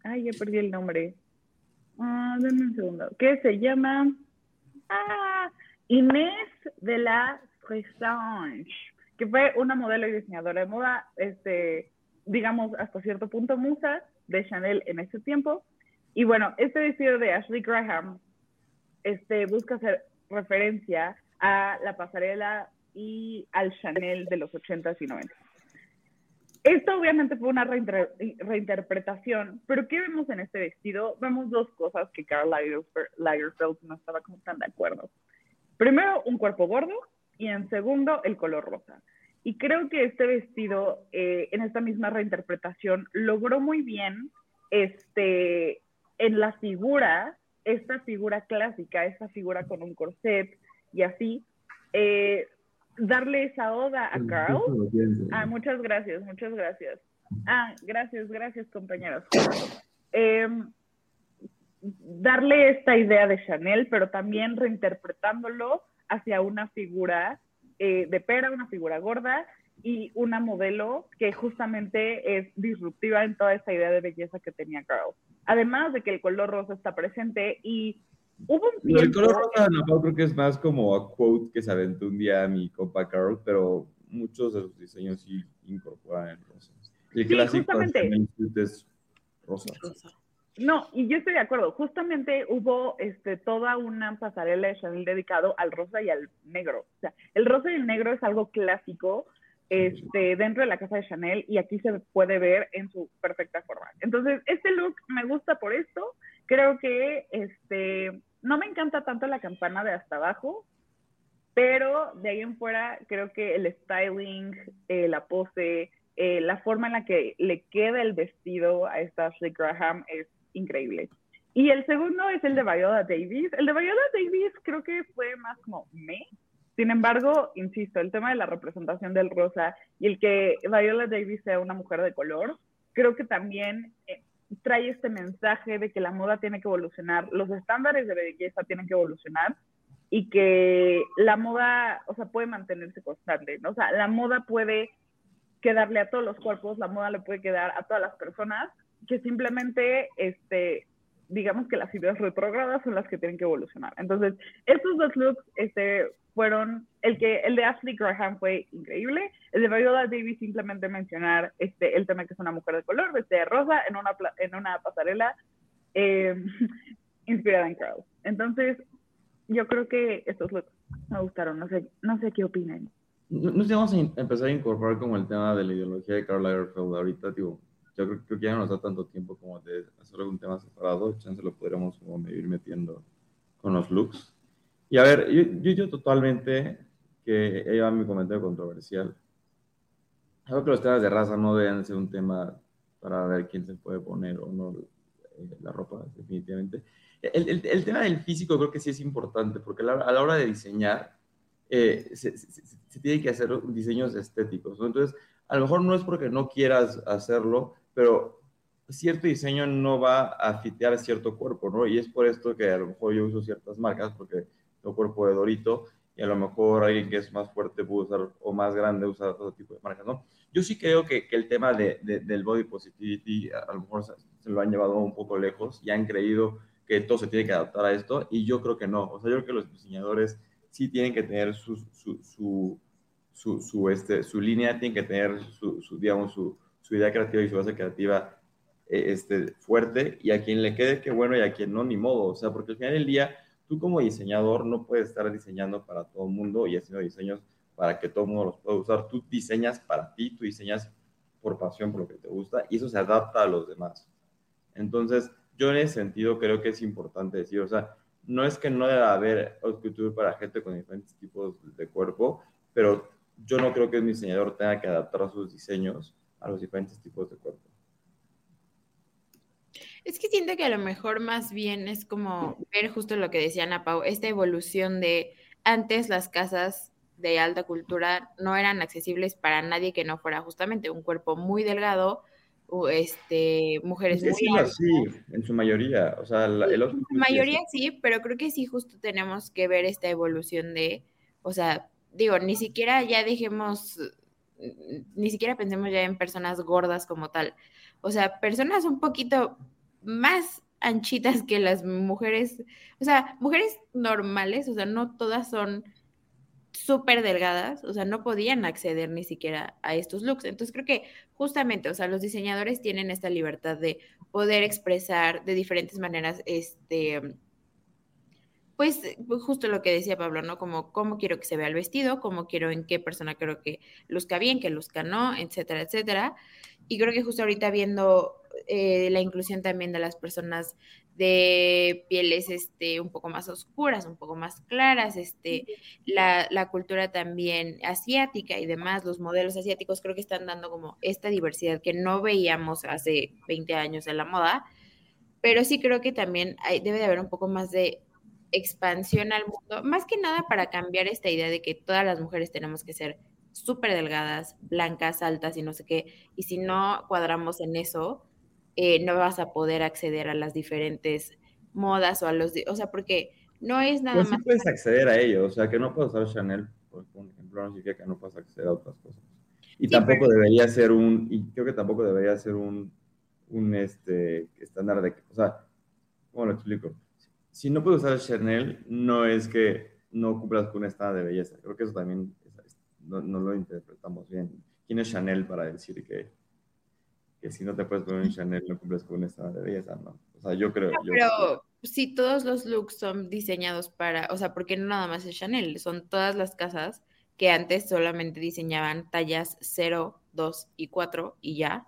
ay, ya perdí el nombre, Ah, denme un segundo, que se llama ah, Inés de la Fressange, que fue una modelo y diseñadora de moda, este, digamos, hasta cierto punto musa de Chanel en ese tiempo. Y bueno, este vestido de Ashley Graham este, busca hacer referencia a la pasarela y al Chanel de los 80s y 90s. Esto obviamente fue una reinter- reinterpretación, pero ¿qué vemos en este vestido? Vemos dos cosas que Karl Lagerfeld, Lagerfeld no estaba como tan de acuerdo. Primero, un cuerpo gordo y en segundo, el color rosa. Y creo que este vestido, eh, en esta misma reinterpretación, logró muy bien este, en la figura, esta figura clásica, esta figura con un corset y así, eh, darle esa oda a Carl. Ah, muchas gracias, muchas gracias. Ah, gracias, gracias, compañeros. Eh, darle esta idea de Chanel, pero también reinterpretándolo hacia una figura eh, de pera, una figura gorda y una modelo que justamente es disruptiva en toda esa idea de belleza que tenía Carl. Además de que el color rosa está presente y hubo un tiempo... color rosa de Napao creo que es más como a quote que se aventó un día mi compa Carl, pero muchos de sus diseños sí incorporan el rosa. El Sí, clásico justamente. Es rosa. No, y yo estoy de acuerdo. Justamente hubo este, toda una pasarela de Chanel dedicado al rosa y al negro. O sea, el rosa y el negro es algo clásico este, dentro de la casa de Chanel y aquí se puede ver en su perfecta forma. Entonces, este look me gusta por esto. Creo que este, no me encanta tanto la campana de hasta abajo, pero de ahí en fuera creo que el styling, eh, la pose, eh, la forma en la que le queda el vestido a esta Ashley Graham es increíble. Y el segundo es el de Viola Davis. El de Viola Davis creo que fue más como me. Sin embargo, insisto, el tema de la representación del rosa y el que Viola Davis sea una mujer de color, creo que también eh, trae este mensaje de que la moda tiene que evolucionar, los estándares de belleza tienen que evolucionar y que la moda, o sea, puede mantenerse constante, ¿no? O sea, la moda puede quedarle a todos los cuerpos, la moda le puede quedar a todas las personas, que simplemente, este, digamos que las ideas retrógradas son las que tienen que evolucionar. Entonces, estos dos looks, este, fueron, el que, el de Ashley Graham fue increíble, el de Viola Davis simplemente mencionar, este, el tema que es una mujer de color, vestida de rosa, en una, en una pasarela, eh, [LAUGHS] inspirada en Carl. Entonces, yo creo que estos looks me gustaron, no sé, no sé qué opinan. No, no sé, vamos a empezar a incorporar como el tema de la ideología de Karl Lagerfeld ahorita, digo, yo creo, creo que ya no nos da tanto tiempo como de hacer algún tema separado, chance lo podríamos como ir metiendo con los looks. Y a ver, yo, yo, yo totalmente que va mi comentario controversial. Creo que los temas de raza no deben ser un tema para ver quién se puede poner o no eh, la ropa, definitivamente. El, el, el tema del físico creo que sí es importante, porque a la, a la hora de diseñar, eh, se, se, se, tiene que hacer diseños estéticos. ¿no? Entonces, a lo mejor no es porque no quieras hacerlo, pero cierto diseño no va a fitear cierto cuerpo, ¿no? Y es por esto que a lo mejor yo uso ciertas marcas, porque tengo cuerpo de Dorito, y a lo mejor alguien que es más fuerte puede usar, o más grande usa otro tipo de marcas, ¿no? Yo sí creo que, que el tema de, de, del body positivity a, lo mejor se, se, lo han llevado un poco lejos y han creído que todo se tiene que adaptar a esto, y yo creo que no. O sea, yo creo que los diseñadores sí tienen que tener su, su, su, su, su este, su línea, tienen que tener su digamos, su, su, idea creativa y su base creativa eh, este, fuerte, y a quien le quede que bueno y a quien no, ni modo. O sea, porque al final del día, tú como diseñador no puedes estar diseñando para todo el mundo y haciendo diseños para que todo el mundo los pueda usar. Tú diseñas para ti, tú diseñas por pasión, por lo que te gusta, y eso se adapta a los demás. Entonces, yo en ese sentido creo que es importante decir, o sea, no es que no deba haber couture para gente con diferentes tipos de cuerpo, pero yo no creo que un diseñador tenga que adaptar sus diseños a los diferentes tipos de cuerpo. Es que siento que a lo mejor más bien es como ver justo lo que decía Ana Pau, esta evolución de antes las casas de alta cultura no eran accesibles para nadie que no fuera justamente un cuerpo muy delgado, este, mujeres es muy altas. Sí, en su mayoría, o sea, la, el en su mayoría sí, pero creo que sí justo tenemos que ver esta evolución de, o sea, digo, ni siquiera ya dejemos, ni siquiera pensemos ya en personas gordas como tal, o sea, personas un poquito más anchitas que las mujeres, o sea, mujeres normales, o sea, no todas son súper delgadas, o sea, no podían acceder ni siquiera a estos looks. Entonces creo que justamente, o sea, los diseñadores tienen esta libertad de poder expresar de diferentes maneras, este, pues justo lo que decía Pablo, ¿no? Como cómo quiero que se vea el vestido, cómo quiero en qué persona creo que luzca bien, que luzca no, etcétera, etcétera. Y creo que justo ahorita viendo eh, la inclusión también de las personas de pieles este, un poco más oscuras, un poco más claras, este, la, la, cultura también asiática y demás, los modelos asiáticos creo que están dando como esta diversidad que no veíamos hace 20 años en la moda, pero sí creo que también hay, debe de haber un poco más de expansión al mundo, más que nada para cambiar esta idea de que todas las mujeres tenemos que ser súper delgadas, blancas, altas y no sé qué, y si no cuadramos en eso, eh, no vas a poder acceder a las diferentes modas o a los, o sea, porque no es nada más. puedes acceder a ello, o sea, que no puedes usar Chanel, por ejemplo, no significa que no puedes acceder a otras cosas. Y tampoco debería ser un, y creo que tampoco debería ser un, un este, estándar de, o sea, ¿cómo lo explico? Si no puedes usar Chanel, no es que no cumplas con un estándar de belleza. Creo que eso también no, no lo interpretamos bien. ¿Quién es Chanel para decir que que si no te puedes poner un Chanel no cumples con un estado de belleza, ¿no? O sea, yo creo... pero si todos los looks son diseñados para, o sea, porque no nada más es Chanel, son todas las casas que antes solamente diseñaban tallas 0, 2 y 4 y ya.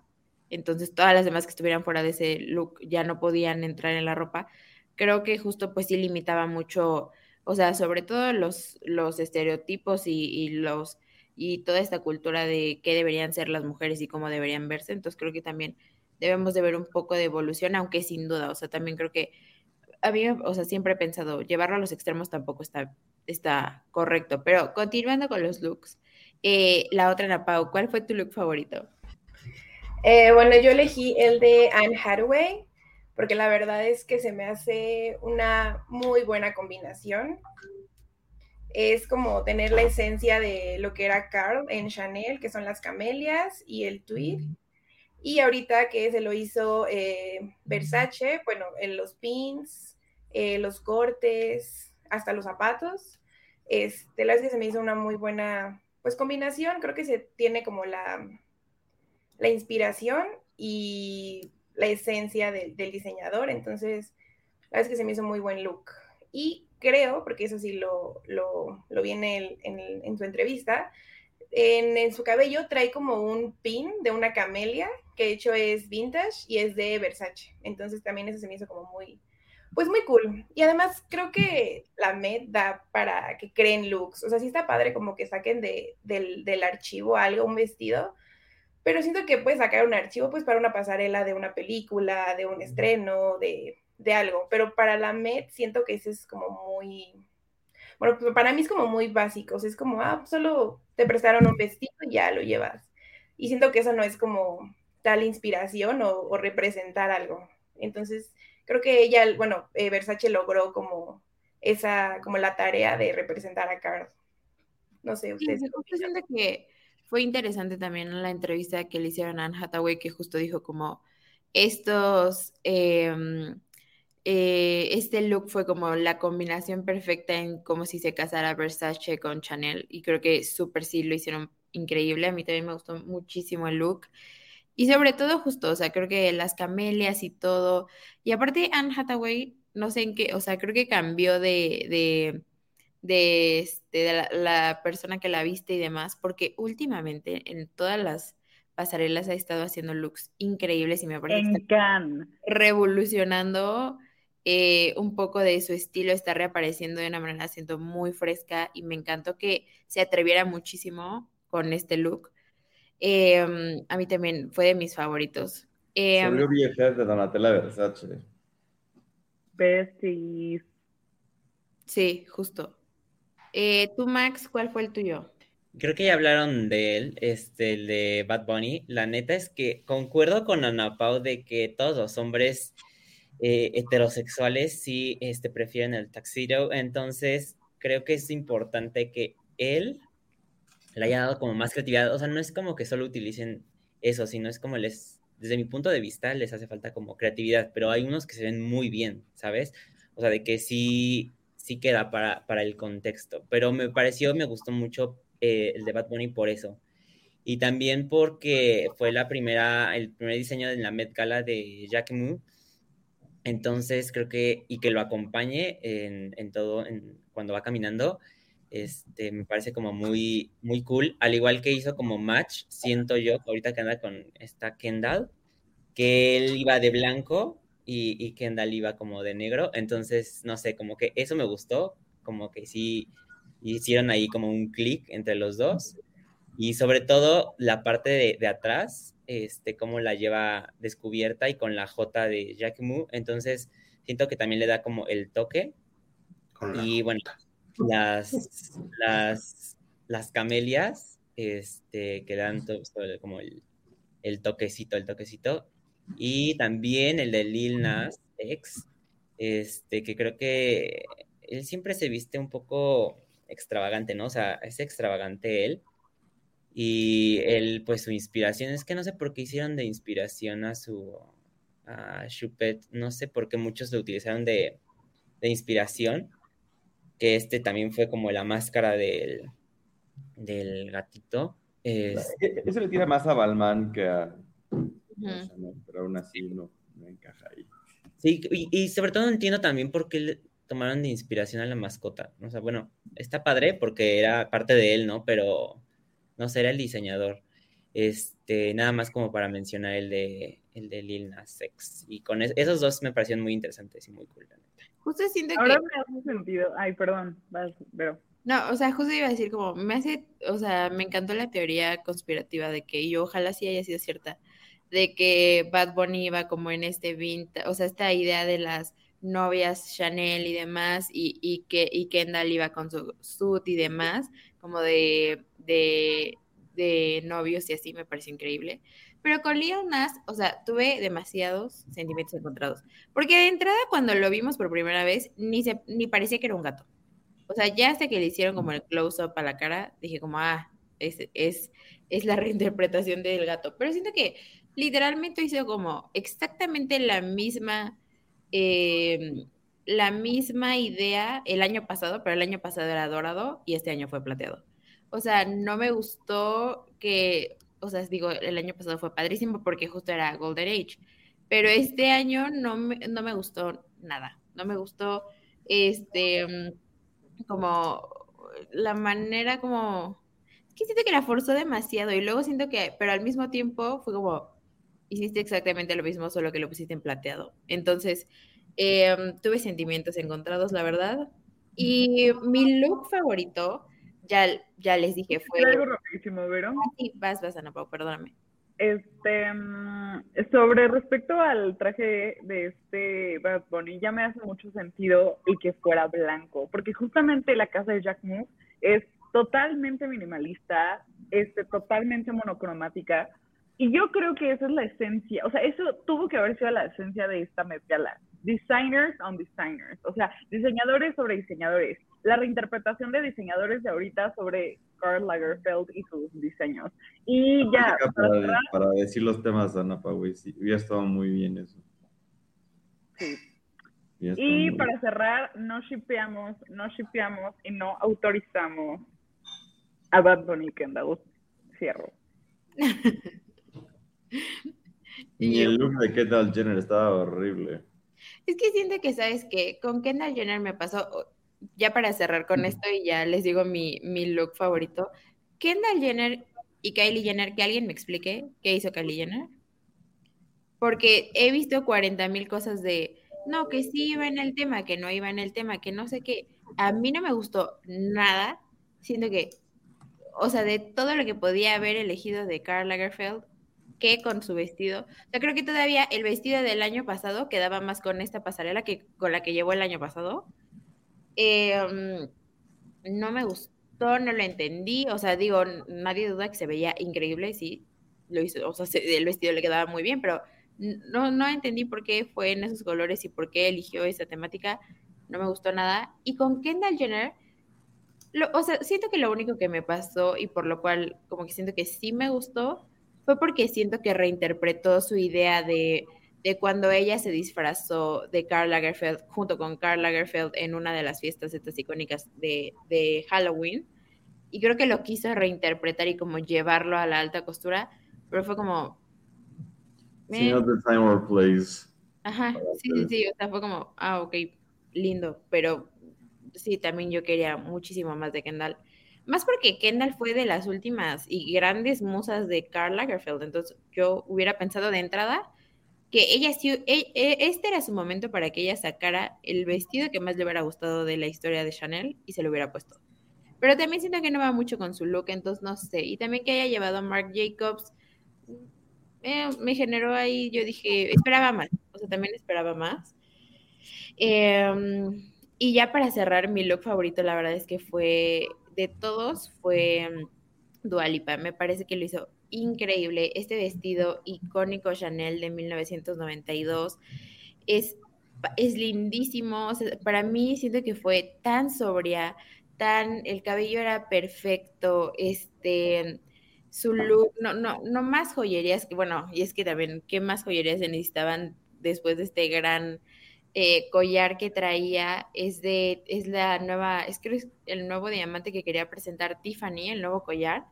Entonces todas las demás que estuvieran fuera de ese look ya no podían entrar en la ropa. Creo que justo pues sí limitaba mucho, o sea, sobre todo los, los estereotipos y, los y toda esta cultura de qué deberían ser las mujeres y cómo deberían verse. Entonces creo que también debemos de ver un poco de evolución, aunque sin duda, o sea, también creo que a mí, o sea, siempre he pensado, llevarlo a los extremos tampoco está, está correcto, pero continuando con los looks, eh, la otra, Ana Pau, ¿cuál fue tu look favorito? Eh, bueno, yo elegí el de Anne Hathaway, porque la verdad es que se me hace una muy buena combinación es como tener la esencia de lo que era Carl en Chanel, que son las camelias y el tweed. Y ahorita que se lo hizo eh, Versace, bueno, en los pins, eh, los cortes, hasta los zapatos. Este, la verdad es que se me hizo una muy buena pues combinación. Creo que se tiene como la, la inspiración y la esencia del diseñador. Entonces, la verdad es que se me hizo muy buen look. Y creo, porque eso sí lo, lo, lo vi en, en, su entrevista, en, su cabello trae como un pin de una camelia, que de hecho es vintage y es de Versace. Entonces también eso se me hizo como muy, pues muy cool. Y además creo que la Met da para que creen looks. O sea, sí está padre como que saquen de, del, del archivo algo, un vestido, pero siento que puedes sacar un archivo pues para una pasarela de una película, de un estreno, de de algo, pero para la Met siento que ese es como muy, bueno, pues, para mí es como muy básico, o sea, es como, ah, solo te prestaron un vestido y ya lo llevas. Y siento que eso no es como tal inspiración o, representar algo. Entonces, creo que ella, bueno, eh, Versace logró como esa, como la tarea de representar a Carl. No sé, ustedes. Sí, siento que fue interesante también la entrevista que le hicieron a Anne Hathaway, que justo dijo como estos, eh, eh, este look fue como la combinación perfecta en como si se casara Versace con Chanel y creo que súper sí lo hicieron increíble, a mí también me gustó muchísimo el look. Y sobre todo justo, o sea, creo que las camelias y todo. Y aparte Anne Hathaway, no sé en qué, o sea, creo que cambió de, de, este, la, persona que la viste y demás, porque últimamente en todas las pasarelas ha estado haciendo looks increíbles y me parece que revolucionando eh, un poco de su estilo está reapareciendo de una manera siento muy fresca y me encantó que se atreviera muchísimo con este look. Em, a mí también fue de mis favoritos. Eh, Salió de Donatella Versace. Besties. Sí, justo. Eh, tú, Max, ¿cuál fue el tuyo? Creo que ya hablaron de él, este, el de Bad Bunny. La neta es que concuerdo con Ana Pau de que todos los hombres eh, heterosexuales sí este, prefieren el tuxedo, entonces creo que es importante que él le haya dado como más creatividad, o sea, no es como que solo utilicen eso, sino es como les, desde mi punto de vista, les hace falta como creatividad, pero hay unos que se ven muy bien, ¿sabes? O sea, de que sí, sí queda para, para el contexto, pero me pareció, me gustó mucho eh, el de Bad Bunny por eso. Y también porque fue la primera, el primer diseño de la Met Gala de Moo, Entonces creo que, y que lo acompañe en, en todo, en, cuando va caminando, este, me parece como muy, muy cool, al igual que hizo como match, siento yo, ahorita que anda con esta Kendall, que él iba de blanco y, y Kendall iba como de negro, entonces, no sé, como que eso me gustó, como que sí hicieron ahí como un clic entre los dos, y sobre todo la parte de, de atrás, este, cómo la lleva descubierta y con la J de Jack Moo, entonces siento que también le da como el toque, y bueno, las, las, las camelias este, que dan todo, como el, el, toquecito, el toquecito. Y también el de Lil Nas X, este, que creo que él siempre se viste un poco extravagante, ¿no? O sea, es extravagante él. Y él, pues su inspiración, es que no sé por qué hicieron de inspiración a su a Chupet, no sé por qué muchos lo utilizaron de, de inspiración, que este también fue como la máscara del, del gatito. Es... Eso le tira más a Balman que a... Pero aún así no, no encaja ahí. Sí, y, y, sobre todo no entiendo también por qué le tomaron de inspiración a la mascota. O sea, bueno, está padre porque era parte de él, ¿no? Pero no sé, era el diseñador. Este, nada más como para mencionar el de, el de Lil Nas X. Y con es, esos dos me parecieron muy interesantes y muy cool. Justo siento Ahora que... me hace sentido. Ay, perdón, vas, pero... No, o sea, justo iba a decir como, me hace, o sea, me encantó la teoría conspirativa de que, y ojalá sí haya sido cierta, de que Bad Bunny iba como en este vintage, o sea, esta idea de las novias Chanel y demás, y, y que y Kendall iba con su suit y demás, como de, de, de novios y así, me parece increíble. Pero con Lil Nas, o sea, tuve demasiados sentimientos encontrados. Porque de entrada, cuando lo vimos por primera vez, ni, se, ni parecía que era un gato. O sea, ya hasta que le hicieron como el close-up a la cara, dije como, ah, es, es, es la [LAUGHS] reinterpretación del gato. Pero siento que literalmente hizo como exactamente la misma, eh, la misma idea el año pasado, pero el año pasado era dorado y este año fue plateado. O sea, no me gustó que, o sea, digo, el año pasado fue padrísimo porque justo era Golden Age, pero este año no me, no me gustó nada, no me gustó, este, como la manera como, es que siento que la forzó demasiado y luego siento que, pero al mismo tiempo fue como, hiciste exactamente lo mismo, solo que lo pusiste en plateado. Entonces, eh, tuve sentimientos encontrados, la verdad. Y mi look favorito ya, ya les dije, fue... Algo rapidísimo, ¿verdad? Ah, sí, vas, vas, Ana Pau, perdóname. Este, sobre respecto al traje de este Bad Bunny, ya me hace mucho sentido el que fuera blanco, porque justamente la casa de Jack Moose es totalmente minimalista, este, totalmente monocromática, y yo creo que esa es la esencia, o sea, eso tuvo que haber sido la esencia de esta Met Gala. Designers on designers, o sea, diseñadores sobre diseñadores. La reinterpretación de diseñadores de ahorita sobre Karl Lagerfeld y sus diseños. Y ya. Para, para, para decir los temas, Ana Pau, sí, hubiera estado muy bien eso. Sí. Y para bien. cerrar, no shipeamos, no shipeamos y no autorizamos a Bad Bunny Kendall. Cierro. [LAUGHS] y el look de Kendall Jenner estaba horrible. Es que siento que, ¿sabes que Con Kendall Jenner me pasó, ya para cerrar con esto y ya les digo mi, mi look favorito, Kendall Jenner y Kylie Jenner, que alguien me explique qué hizo Kylie Jenner. Porque he visto 40 mil cosas de, no, que sí iba en el tema, que no iba en el tema, que no sé qué. A mí no me gustó nada. Siento que, o sea, de todo lo que podía haber elegido de Karl Lagerfeld, que con su vestido. O sea, creo que todavía el vestido del año pasado quedaba más con esta pasarela que con la que llevó el año pasado. Eh, no me gustó, no lo entendí. O sea, digo, nadie duda que se veía increíble, sí, lo hizo. O sea, se, el vestido le quedaba muy bien, pero no, no entendí por qué fue en esos colores y por qué eligió esa temática. No me gustó nada. Y con Kendall Jenner, lo, o sea, siento que lo único que me pasó y por lo cual como que siento que sí me gustó fue porque siento que reinterpretó su idea de, de cuando ella se disfrazó de Karl Lagerfeld junto con Karl Lagerfeld en una de las fiestas estas icónicas de, de Halloween. Y creo que lo quiso reinterpretar y como llevarlo a la alta costura, pero fue como... Sí, no the time or place. Ajá, sí, sí, sí, o sea, fue como, ah, ok, lindo, pero sí, también yo quería muchísimo más de Kendall. Más porque Kendall fue de las últimas y grandes musas de Karl Lagerfeld, entonces yo hubiera pensado de entrada que ella e, e, este era su momento para que ella sacara el vestido que más le hubiera gustado de la historia de Chanel y se lo hubiera puesto. Pero también siento que no va mucho con su look, entonces no sé. Y también que haya llevado a Marc Jacobs, eh, me generó ahí, yo dije, esperaba más, o sea, también esperaba más. Em, y ya para cerrar, mi look favorito, la verdad es que fue, de todos, fue mm, Dualipa. Me parece que lo hizo increíble. Este vestido icónico Chanel de 1992 es, es lindísimo. para mí siento que fue tan sobria, tan, el cabello era perfecto, este, su look, no, no, no más joyerías, que bueno, y es que también, ¿qué más joyerías se necesitaban después de este gran eh, collar que traía? Es de, es la nueva, es que es el nuevo diamante que quería presentar Tiffany, el nuevo collar.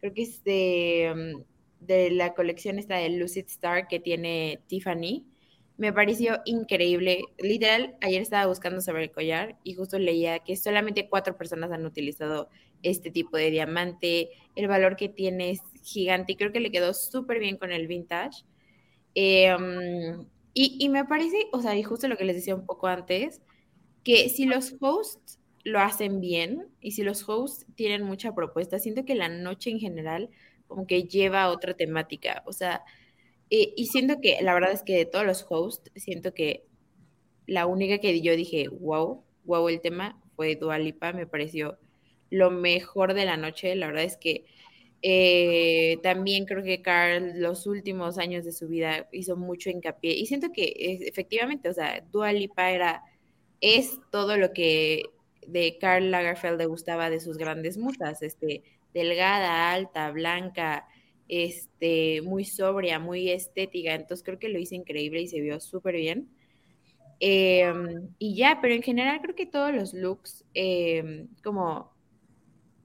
Creo que es de, mm, de la colección esta de Lucid Star que tiene Tiffany. Me pareció increíble. Literal, ayer estaba buscando sobre el collar y justo leía que solamente cuatro personas han utilizado este tipo de diamante. El valor que tiene es gigante y creo que le quedó súper bien con el vintage. Em, y, y, me parece, o sea, y justo lo que les decía un poco antes, que si los hosts lo hacen bien y si los hosts tienen mucha propuesta, siento que la noche en general como que lleva otra temática. O sea, eh, y siento que la verdad es que de todos los hosts, siento que la única que yo dije, wow, wow, el tema fue Dualipa, me pareció lo mejor de la noche. La verdad es que eh, también creo que Carl los últimos años de su vida hizo mucho hincapié y siento que efectivamente, o sea, Dualipa era, es todo lo que de Karl Lagerfeld le gustaba de sus grandes musas, este, delgada, alta, blanca, este, muy sobria, muy estética, entonces creo que lo hice increíble y se vio súper bien. Em, y ya, pero en general creo que todos los looks em, como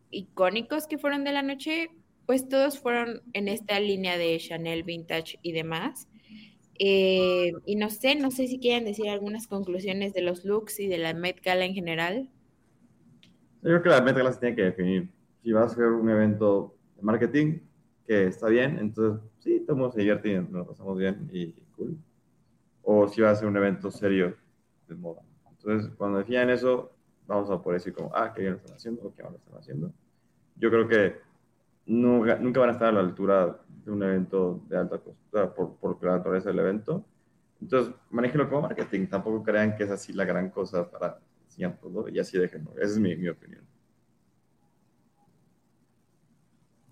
icónicos que fueron de la noche, pues todos fueron en esta línea de Chanel Vintage y demás. Eh, y no sé, no sé si quieren decir algunas conclusiones de los looks y de la Met Gala en general. Yo creo que la Met Gala se tiene que definir. Si vas a hacer un evento de marketing, que está bien, entonces sí, estamos divirtiendo, nos pasamos bien y cool. O si va a ser un evento serio de moda. Entonces, cuando decían eso, vamos a por decir como, ah, qué bien lo están haciendo o qué mal lo están haciendo. Yo creo que nunca, nunca van a estar a la altura de un evento de alta costa por, por la naturaleza del evento. Entonces, manéjenlo como marketing. Tampoco crean que es así la gran cosa para siempre, todo Y así déjenlo. Esa es mi, mi opinión.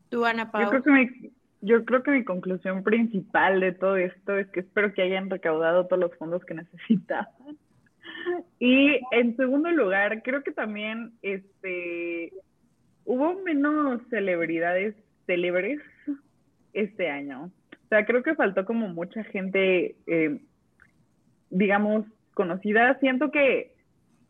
Tú, Ana Pau. Yo creo, que mi, yo creo que mi conclusión principal de todo esto es que espero que hayan recaudado todos los fondos que [LAUGHS] necesitaban. Y en segundo lugar, creo que también este, hubo menos celebridades célebres este año. O sea, creo que faltó como mucha gente, eh, digamos, conocida. Siento que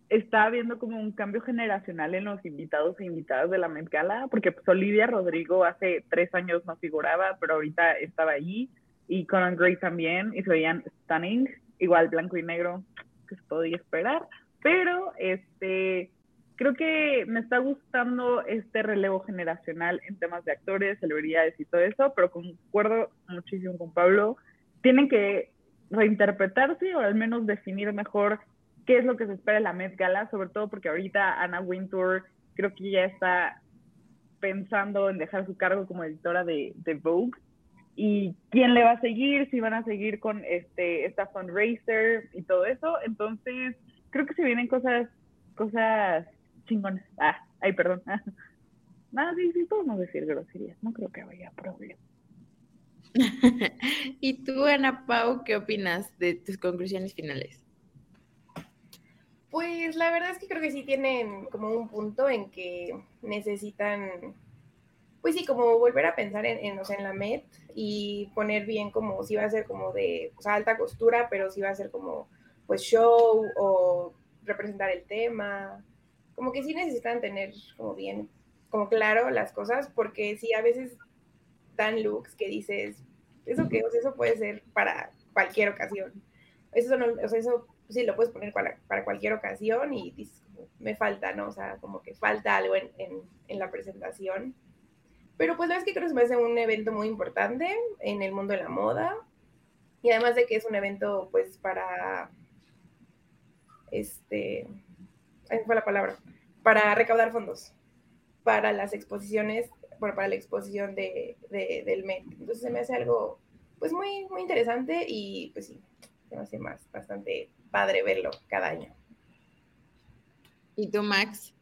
está habiendo como un cambio generacional en los invitados e invitadas de la Met porque pues Olivia Rodrigo hace tres años no figuraba, pero ahorita estaba allí, y Conan Gray también, y se veían stunning, igual blanco y negro, que se podía esperar, pero este, creo que me está gustando este relevo generacional en temas de actores, celebridades y todo eso, pero concuerdo muchísimo con Pablo, tienen que reinterpretarse o al menos definir mejor qué es lo que se espera en la Met Gala, sobre todo porque ahorita Anna Wintour creo que ya está pensando en dejar su cargo como editora de, de Vogue. Y quién le va a seguir, si van a seguir con este esta fundraiser y todo eso. Entonces, creo que se vienen cosas cosas chingones. Ah, ay, perdón. Nada, sí, sí, podemos decir groserías. No creo que haya problema. [LAUGHS] ¿Y tú, Ana Pau, qué opinas de tus conclusiones finales? Pues la verdad es que creo que sí tienen como un punto en que necesitan, pues sí, como volver a pensar en, en, o sea, en la MET y poner bien como si va a ser como de o sea, alta costura, pero si va a ser como pues show o representar el tema. Como que sí necesitan tener como bien, como claro las cosas, porque sí a veces dan looks que dices, eso que, o sea, eso puede ser para cualquier ocasión. eso, no, o sea, eso sí lo puedes poner para, para cualquier ocasión y dices, me falta, ¿no? O sea, como que falta algo en, en, en la presentación. Pero pues la verdad es que creo que me hace un evento muy importante en el mundo de la moda. Y además de que es un evento pues para, este, ahí fue la palabra, para recaudar fondos para las exposiciones, bueno, para la exposición de, de, del Met. Entonces se me hace algo pues muy, muy interesante y pues sí, se me hace más, bastante padre verlo cada año. ¿Y tú, Max?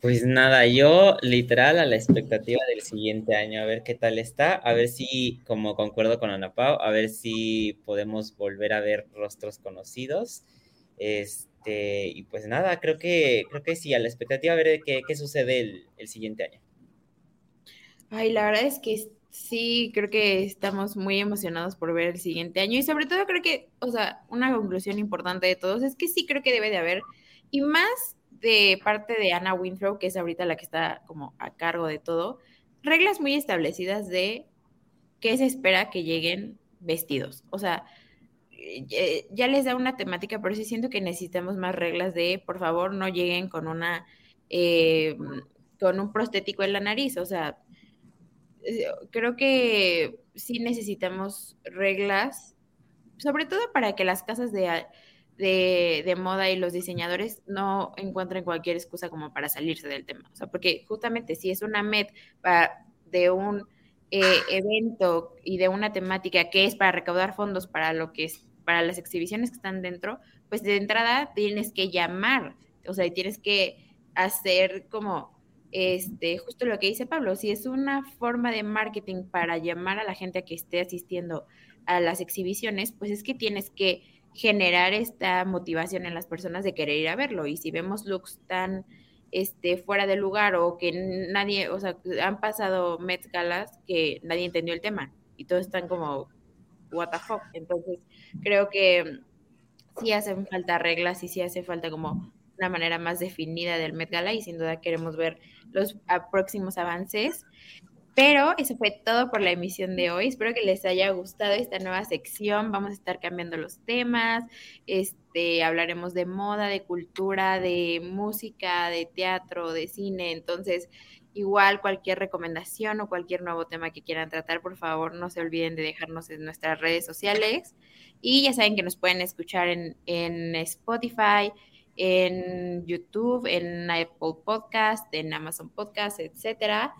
Pues nada, yo literal a la expectativa del siguiente año, a ver qué tal está, a ver si, como concuerdo con Ana Pau, a ver si podemos volver a ver rostros conocidos. Este, y pues nada, creo que, creo que sí, a la expectativa a ver qué, qué sucede el, el siguiente año. Ay, la verdad es que sí, creo que estamos muy emocionados por ver el siguiente año y sobre todo creo que, o sea, una conclusión importante de todos es que sí creo que debe de haber, y más de parte de Anna Winthrow, que es ahorita la que está como a cargo de todo, reglas muy establecidas de qué se espera que lleguen vestidos. O sea, ya les da una temática, pero sí siento que necesitamos más reglas de, por favor, no lleguen con una, eh, con un prostético en la nariz. O sea, eh, creo que sí necesitamos reglas, sobre todo para que las casas de de, moda y los diseñadores no encuentren cualquier excusa como para salirse del tema. O sea, porque justamente si es una MED de un eh, evento y de una temática que es para recaudar fondos para lo que es, para las exhibiciones que están dentro, pues de entrada tienes que llamar, o sea, tienes que hacer como este, justo lo que dice Pablo, si es una forma de marketing para llamar a la gente a que esté asistiendo a las exhibiciones, pues es que tienes que generar esta motivación en las personas de querer ir a verlo. Y si vemos looks tan este, fuera de lugar o que nadie, o sea, han pasado Met Galas que nadie entendió el tema y todos están como, what the fuck. Entonces, creo que sí hacen falta reglas y sí hace falta como una manera más definida del Met Gala y sin duda queremos ver los próximos avances. Pero eso fue todo por la emisión de hoy. Espero que les haya gustado esta nueva sección. Vamos a estar cambiando los temas. Este, hablaremos de moda, de cultura, de música, de teatro, de cine. Entonces, igual cualquier recomendación o cualquier nuevo tema que quieran tratar, por favor, no se olviden de dejarnos en nuestras redes sociales. Y ya saben que nos pueden escuchar en, en Spotify, en YouTube, en Apple Podcast, en Amazon Podcast, etcétera.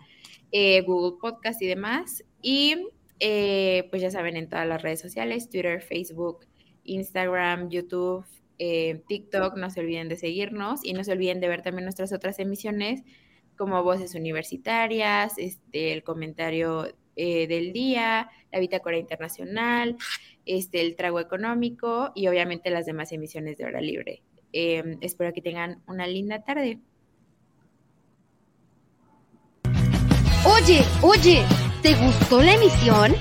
Eh, Google Podcast y demás. Y eh, pues ya saben, en todas las redes sociales, Twitter, Facebook, Instagram, YouTube, eh, TikTok, no se olviden de seguirnos y no se olviden de ver también nuestras otras emisiones como Voces Universitarias, este, el comentario del día, la Bitácora Internacional, este, el Trago Económico y obviamente las demás emisiones de Hora Libre. espero que tengan una linda tarde. Oye, oye, ¿te gustó la emisión?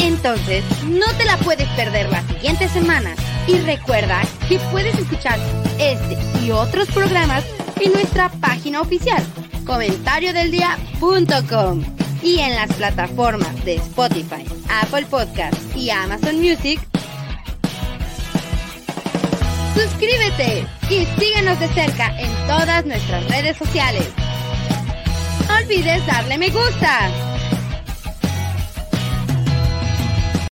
Entonces, no te la puedes perder la siguiente semana. Y recuerda que puedes escuchar este y otros programas en nuestra página oficial, comentariodeldia.com y en las plataformas de Spotify, Apple Podcast y Amazon Music. Suscríbete y síguenos de cerca en todas nuestras redes sociales olvides darle me gusta.